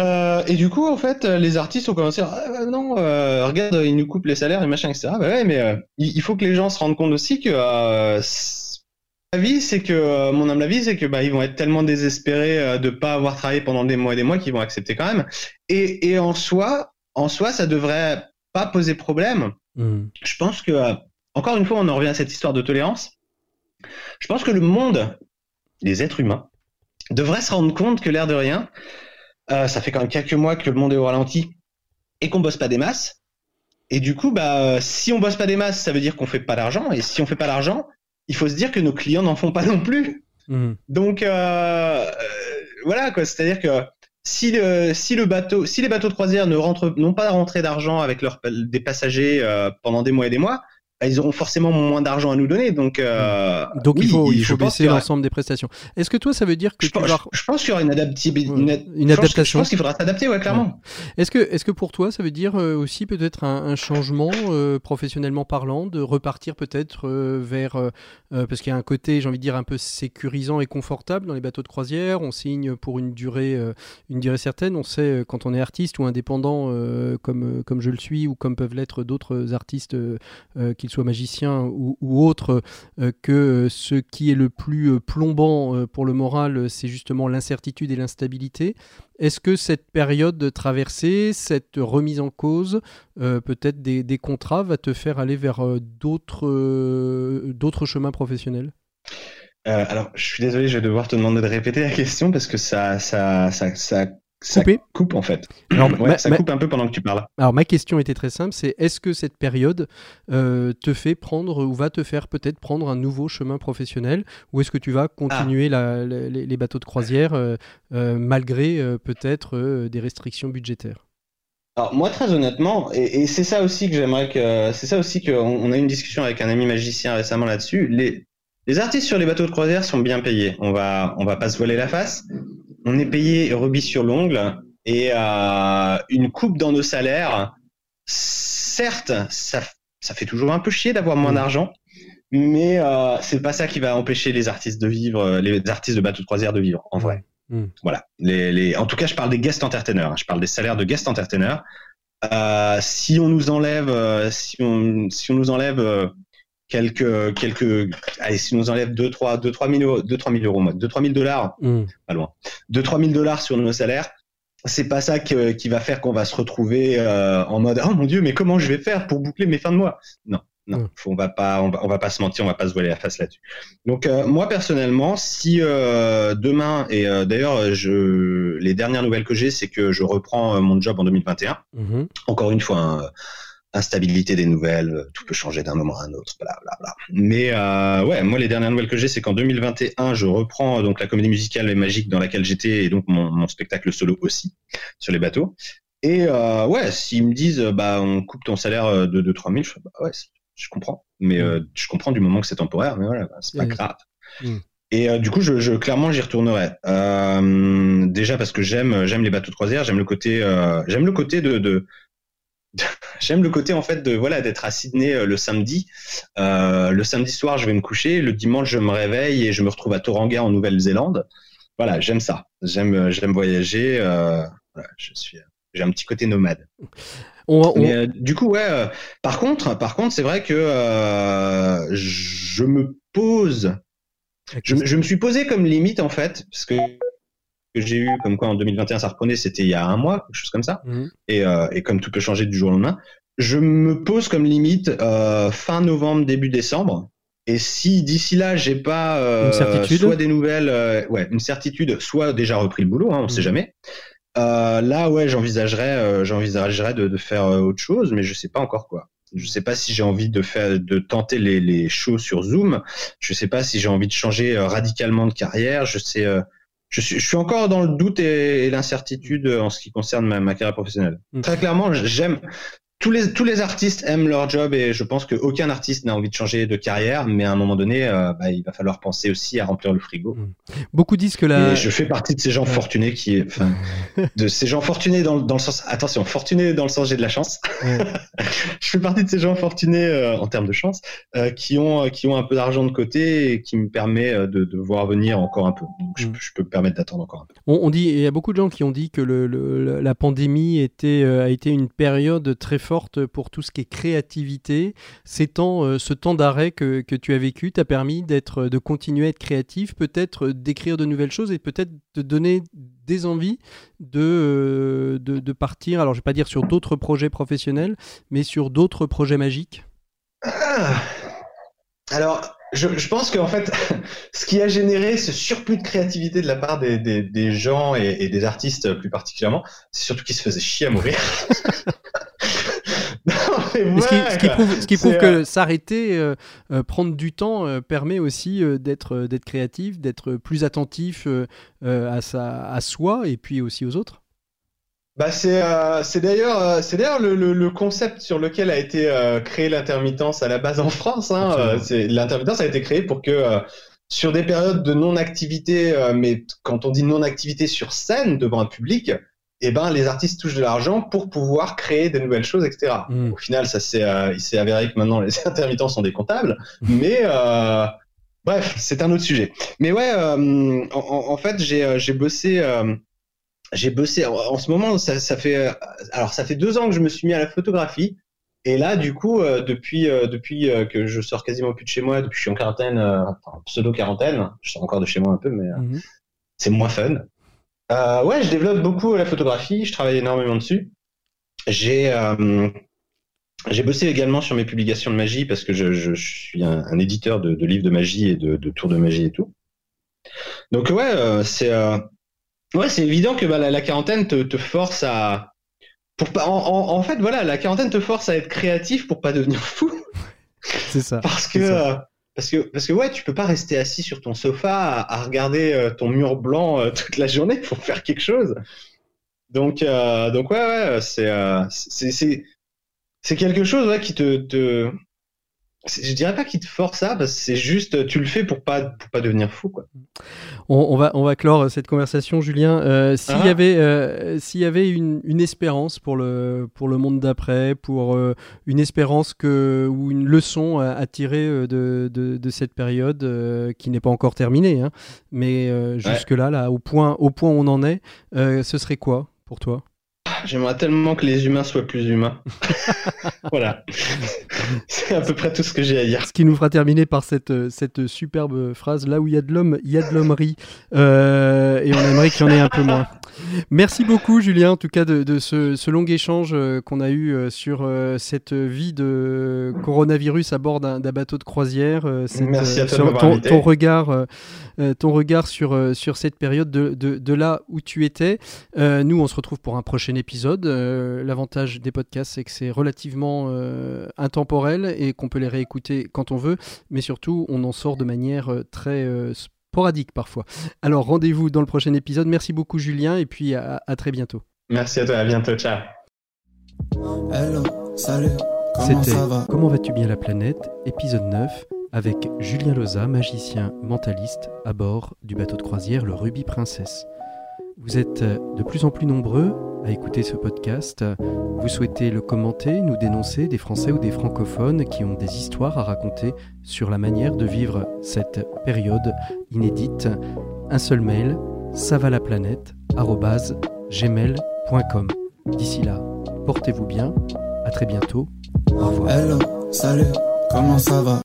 Speaker 3: Euh, et du coup, en fait, les artistes ont commencé à dire, ah, non, euh, regarde, ils nous coupent les salaires et machin, etc. Bah ouais, mais euh, il faut que les gens se rendent compte aussi que la vie, c'est que mon humble avis, c'est que bah ils vont être tellement désespérés de pas avoir travaillé pendant des mois et des mois qu'ils vont accepter quand même. Et, et en soi, en soi, ça devrait pas poser problème.
Speaker 2: Mhm.
Speaker 3: Je pense que encore une fois, on en revient à cette histoire de tolérance. Je pense que le monde, les êtres humains, devraient se rendre compte que l'air de rien, euh, ça fait quand même quelques mois que le monde est au ralenti et qu'on bosse pas des masses. Et du coup, bah, euh, si on bosse pas des masses, ça veut dire qu'on fait pas d'argent. Et si on fait pas d'argent, il faut se dire que nos clients n'en font pas non plus.
Speaker 2: Mhm.
Speaker 3: Donc euh, euh, voilà quoi, c'est-à-dire que si le si le bateau si les bateaux de croisière ne rentrent n'ont pas rentré d'argent avec leurs des passagers euh, pendant des mois et des mois, ils auront forcément moins d'argent à nous donner. Donc, euh,
Speaker 2: donc il faut, il baisser l'ensemble des prestations. Est-ce que toi, ça veut dire que
Speaker 3: Je
Speaker 2: tu
Speaker 3: pense,
Speaker 2: vas...
Speaker 3: je- je pense qu'il y aura une, adaptabilité,
Speaker 2: Ouais,
Speaker 3: une, ad-
Speaker 2: une
Speaker 3: je pense que-
Speaker 2: adaptation.
Speaker 3: Je pense qu'il faudra s'adapter, ouais, clairement.
Speaker 2: Est-ce que, est-ce que pour toi, ça veut dire euh, aussi peut-être un, un changement euh, professionnellement parlant, de repartir peut-être euh, vers, parce qu'il y a un côté, j'ai envie de dire, un peu sécurisant et confortable dans les bateaux de croisière. On signe pour une durée, une durée certaine. On sait quand on est artiste ou indépendant, comme, comme je le suis, ou comme peuvent l'être d'autres artistes, qu'ils soient magiciens ou, autres, euh, que euh, ce qui est le plus euh, plombant pour le moral, c'est justement l'incertitude et l'instabilité. Est-ce que cette période de traversée, cette remise en cause, peut-être des, contrats, va te faire aller vers d'autres chemins professionnels?
Speaker 3: Alors, je suis désolé, je vais devoir te demander de répéter la question parce que ça, ça, ça, ça, ça coupe en fait.
Speaker 2: Alors,
Speaker 3: ouais,
Speaker 2: ma-
Speaker 3: ça
Speaker 2: ma-
Speaker 3: coupe un peu pendant que tu parles.
Speaker 2: Alors ma question était très simple, c'est est-ce que cette période euh, te fait prendre ou va te faire peut-être prendre un nouveau chemin professionnel ou est-ce que tu vas continuer la- la- les, bateaux de croisière euh, euh, malgré peut-être des restrictions budgétaires?
Speaker 3: Alors moi très honnêtement, et, et c'est ça aussi que j'aimerais que c'est ça aussi qu'on on a eu une discussion avec un ami magicien récemment là-dessus. Les, les artistes sur les bateaux de croisière sont bien payés. On va on va pas se voiler la face. On est payé rubis sur l'ongle et euh, une coupe dans nos salaires. Certes, ça ça fait toujours un peu chier d'avoir moins
Speaker 2: Mm.
Speaker 3: d'argent, mais euh, c'est pas ça qui va empêcher les artistes de vivre, les artistes de bateaux de croisière de vivre en vrai.
Speaker 2: Mm.
Speaker 3: Voilà. Les, les, en tout cas, je parle des guest entertainers. Je parle des salaires de guest entertainers. Euh, si on nous enlève, si on, si on nous enlève quelques, quelques, allez, si on nous enlève 2 3 2 3 000 euros, 2 3 000 euros, moi, 2 3 000 dollars,
Speaker 2: Mm.
Speaker 3: pas loin, 2 3 000 dollars sur nos salaires, c'est pas ça que- qui va faire qu'on va se retrouver euh, en mode oh mon dieu, mais comment je vais faire pour boucler mes fins de mois? Non. Non,
Speaker 2: Mm.
Speaker 3: faut- on va pas, on va, on va pas se mentir, on va pas se voiler la face là-dessus. Donc euh, moi personnellement, si euh, demain et euh, d'ailleurs je, les dernières nouvelles que j'ai, c'est que je reprends euh, mon job en 2021.
Speaker 2: Mhm.
Speaker 3: Encore une fois, instabilité des nouvelles, euh, tout peut changer d'un moment à un autre, bla bla bla. Mais euh, ouais, moi les dernières nouvelles que j'ai, c'est qu'en 2021, je reprends donc la comédie musicale et magique dans laquelle j'étais et donc mon, mon spectacle solo aussi sur les bateaux. Et euh, ouais, s'ils me disent euh, bah on coupe ton salaire de 2 3 000, je bah ouais, je comprends. Mais euh, je comprends du moment que c'est temporaire, mais voilà, bah, c'est pas
Speaker 2: Mm.
Speaker 3: grave.
Speaker 2: Mm.
Speaker 3: Et euh, du coup, je, je clairement j'y retournerai. Euh, déjà parce que j'aime j'aime les bateaux de croisière, j'aime le côté euh, j'aime le côté de, de j'aime le côté en fait de voilà d'être à Sydney euh, le samedi. Euh, le samedi soir, je vais me coucher, le dimanche, je me réveille et je me retrouve à Tauranga en Nouvelle-Zélande. Voilà, j'aime ça. J'aime euh, j'aime voyager. euh, voilà, je suis j'ai un petit côté nomade.
Speaker 2: On, on-
Speaker 3: Mais euh, du coup, ouais. par contre, par contre, c'est vrai que je me pose, je, je me suis posé comme limite en fait, parce que que j'ai eu comme quoi en 2021 ça reprenait, c'était il y a un mois, quelque chose comme ça.
Speaker 2: Mhm.
Speaker 3: Et, euh, et comme tout peut changer du jour au lendemain, je me pose comme limite euh, fin novembre, début décembre. Et si d'ici là j'ai pas euh,
Speaker 2: Une certitude?
Speaker 3: soit des nouvelles, ouais, une certitude, soit déjà repris le boulot, hein, on sait
Speaker 2: Mhm.
Speaker 3: jamais. Là, ouais, j'envisagerais, j'envisagerais de, de faire autre chose, mais je sais pas encore quoi. Je sais pas si j'ai envie de faire, de tenter les, les shows sur Zoom. Je sais pas si j'ai envie de changer radicalement de carrière. Je sais, je suis, je suis encore dans le doute et, et l'incertitude en ce qui concerne ma, ma carrière professionnelle. Très clairement, j'aime tous les tous les artistes aiment leur job et je pense qu'aucun artiste n'a envie de changer de carrière, mais à un moment donné, euh, bah, il va falloir penser aussi à remplir le frigo.
Speaker 2: Beaucoup disent que la...
Speaker 3: Et je fais partie de ces gens fortunés qui, enfin, de ces gens fortunés dans, le- dans le sens, attention, fortunés dans le sens j'ai de la chance.
Speaker 2: Ouais.
Speaker 3: je fais partie de ces gens fortunés euh, en termes de chance euh, qui ont qui ont un peu d'argent de côté et qui me permet de, de voir venir encore un peu. Donc je,
Speaker 2: Mm.
Speaker 3: je peux me permettre d'attendre encore un peu.
Speaker 2: On, on dit, il y a beaucoup de gens qui ont dit que le, le- la pandémie était, a été une période très forte pour tout ce qui est créativité. Ces temps, euh, ce temps d'arrêt que, que tu as vécu t'a permis d'être, de continuer à être créatif, peut-être euh, d'écrire de nouvelles choses et peut-être de donner des envies de, euh, de, de partir, alors je vais pas dire sur d'autres projets professionnels, mais sur d'autres projets magiques.
Speaker 3: Ah. Alors, je, je pense qu'en fait, ce qui a généré ce surplus de créativité de la part des, des, des gens et, et des artistes plus particulièrement, c'est surtout qu'ils se faisaient chier à mourir. non,
Speaker 2: ce, qui, ce prouve, ce qui prouve
Speaker 3: C'est,
Speaker 2: que s'arrêter, euh, euh, prendre du temps euh, permet aussi d'être d'être créatif, d'être plus attentif à, sa, à soi et puis aussi aux autres.
Speaker 3: Bah c'est euh, d'ailleurs euh, c'est d'ailleurs le, le, le concept sur lequel a été euh, créée l'intermittence à la base en France. Hein, l'intermittence a été créée pour que sur des périodes de non-activité, euh, mais quand on dit non-activité sur scène devant un public, eh ben les artistes touchent de l'argent pour pouvoir créer des nouvelles choses, etc.
Speaker 2: Mm.
Speaker 3: Au final, ça s'est euh, il s'est avéré que maintenant les intermittents sont des comptables, mais euh, bref, c'est un autre sujet. Mais ouais, euh, en, en- fait, j'ai euh, j'ai bossé. euh, j'ai bossé en, en ce moment ça, ça fait euh, alors ça fait deux ans que je me suis mis à la photographie et là du coup euh, depuis euh, depuis euh, que je sors quasiment plus de chez moi depuis que je suis en quarantaine euh, enfin, pseudo quarantaine je sors encore de chez moi un peu mais euh,
Speaker 2: Mhm.
Speaker 3: c'est moins fun euh, ouais je développe beaucoup la photographie je travaille énormément dessus j'ai euh, j'ai bossé également sur mes publications de magie parce que je, je, je suis un, un éditeur de, de livres de magie et de, de tours de magie et tout donc ouais euh, c'est Ouais, c'est évident que bah, la, la quarantaine te, te force à. Pour pas, en, en, en fait, voilà, la quarantaine te force à être créatif pour pas devenir fou.
Speaker 2: C'est ça.
Speaker 3: Parce que,
Speaker 2: ça.
Speaker 3: Parce que, parce que ouais, tu peux pas rester assis sur ton sofa à, regarder euh, ton mur blanc euh, toute la journée. Faut faire quelque chose. Donc, euh, donc ouais, ouais, c'est, euh, c'est, quelque chose ouais, qui te, te, je dirais pas qu'il te force à, parce que c'est juste, tu le fais pour pas, pour pas devenir fou, quoi.
Speaker 2: On, on va, on va clore cette conversation, Julien. Euh, s'il y
Speaker 3: Ah.
Speaker 2: avait, euh, s'il y avait une, une espérance pour le, pour le monde d'après, pour euh, une espérance que, ou une leçon à, à tirer euh, de, de, de cette période euh, qui n'est pas encore terminée, hein, mais euh, jusque-là, là, au, point, au point où on en est, euh, ce serait quoi pour toi?
Speaker 3: J'aimerais tellement que les humains soient plus humains. voilà. C'est à peu près tout ce que j'ai à dire.
Speaker 2: Ce qui nous fera terminer par cette, euh, cette superbe phrase là où il y a de l'homme, il y a de l'hommerie. Euh, et on aimerait qu'il y en ait un peu moins. Merci beaucoup, Julien, en tout cas, de, de ce, ce long échange euh, qu'on a eu euh, sur cette vie de coronavirus à bord d'un bateau de croisière. cette,
Speaker 3: Merci à toi
Speaker 2: sur ton, regard, ton regard sur, sur cette période de, de, de là où tu étais. Euh, nous, on se retrouve pour un prochain épisode. Euh, L'avantage des podcasts, c'est que c'est relativement euh, et qu'on peut les réécouter quand on veut, mais surtout, on en sort de manière euh, très euh, sporadique parfois. Alors, rendez-vous dans le prochain épisode. Merci beaucoup, Julien, et puis à, à très bientôt.
Speaker 3: Merci à toi, à bientôt, ciao.
Speaker 1: Hello, salut, comment
Speaker 2: C'était Comment vas-tu bien la planète? Épisode 9 avec Julien Loza, magicien mentaliste à bord du bateau de croisière le Ruby Princess. Vous êtes euh, de plus en plus nombreux à écouter ce podcast. Vous souhaitez le commenter, nous dénoncer des Français ou des francophones qui ont des histoires à raconter sur la manière de vivre cette période inédite. Un seul mail, ça va la planète, gmail.com. D'ici là, portez-vous bien, à très bientôt, au revoir.
Speaker 1: Hello, salut, comment ça va?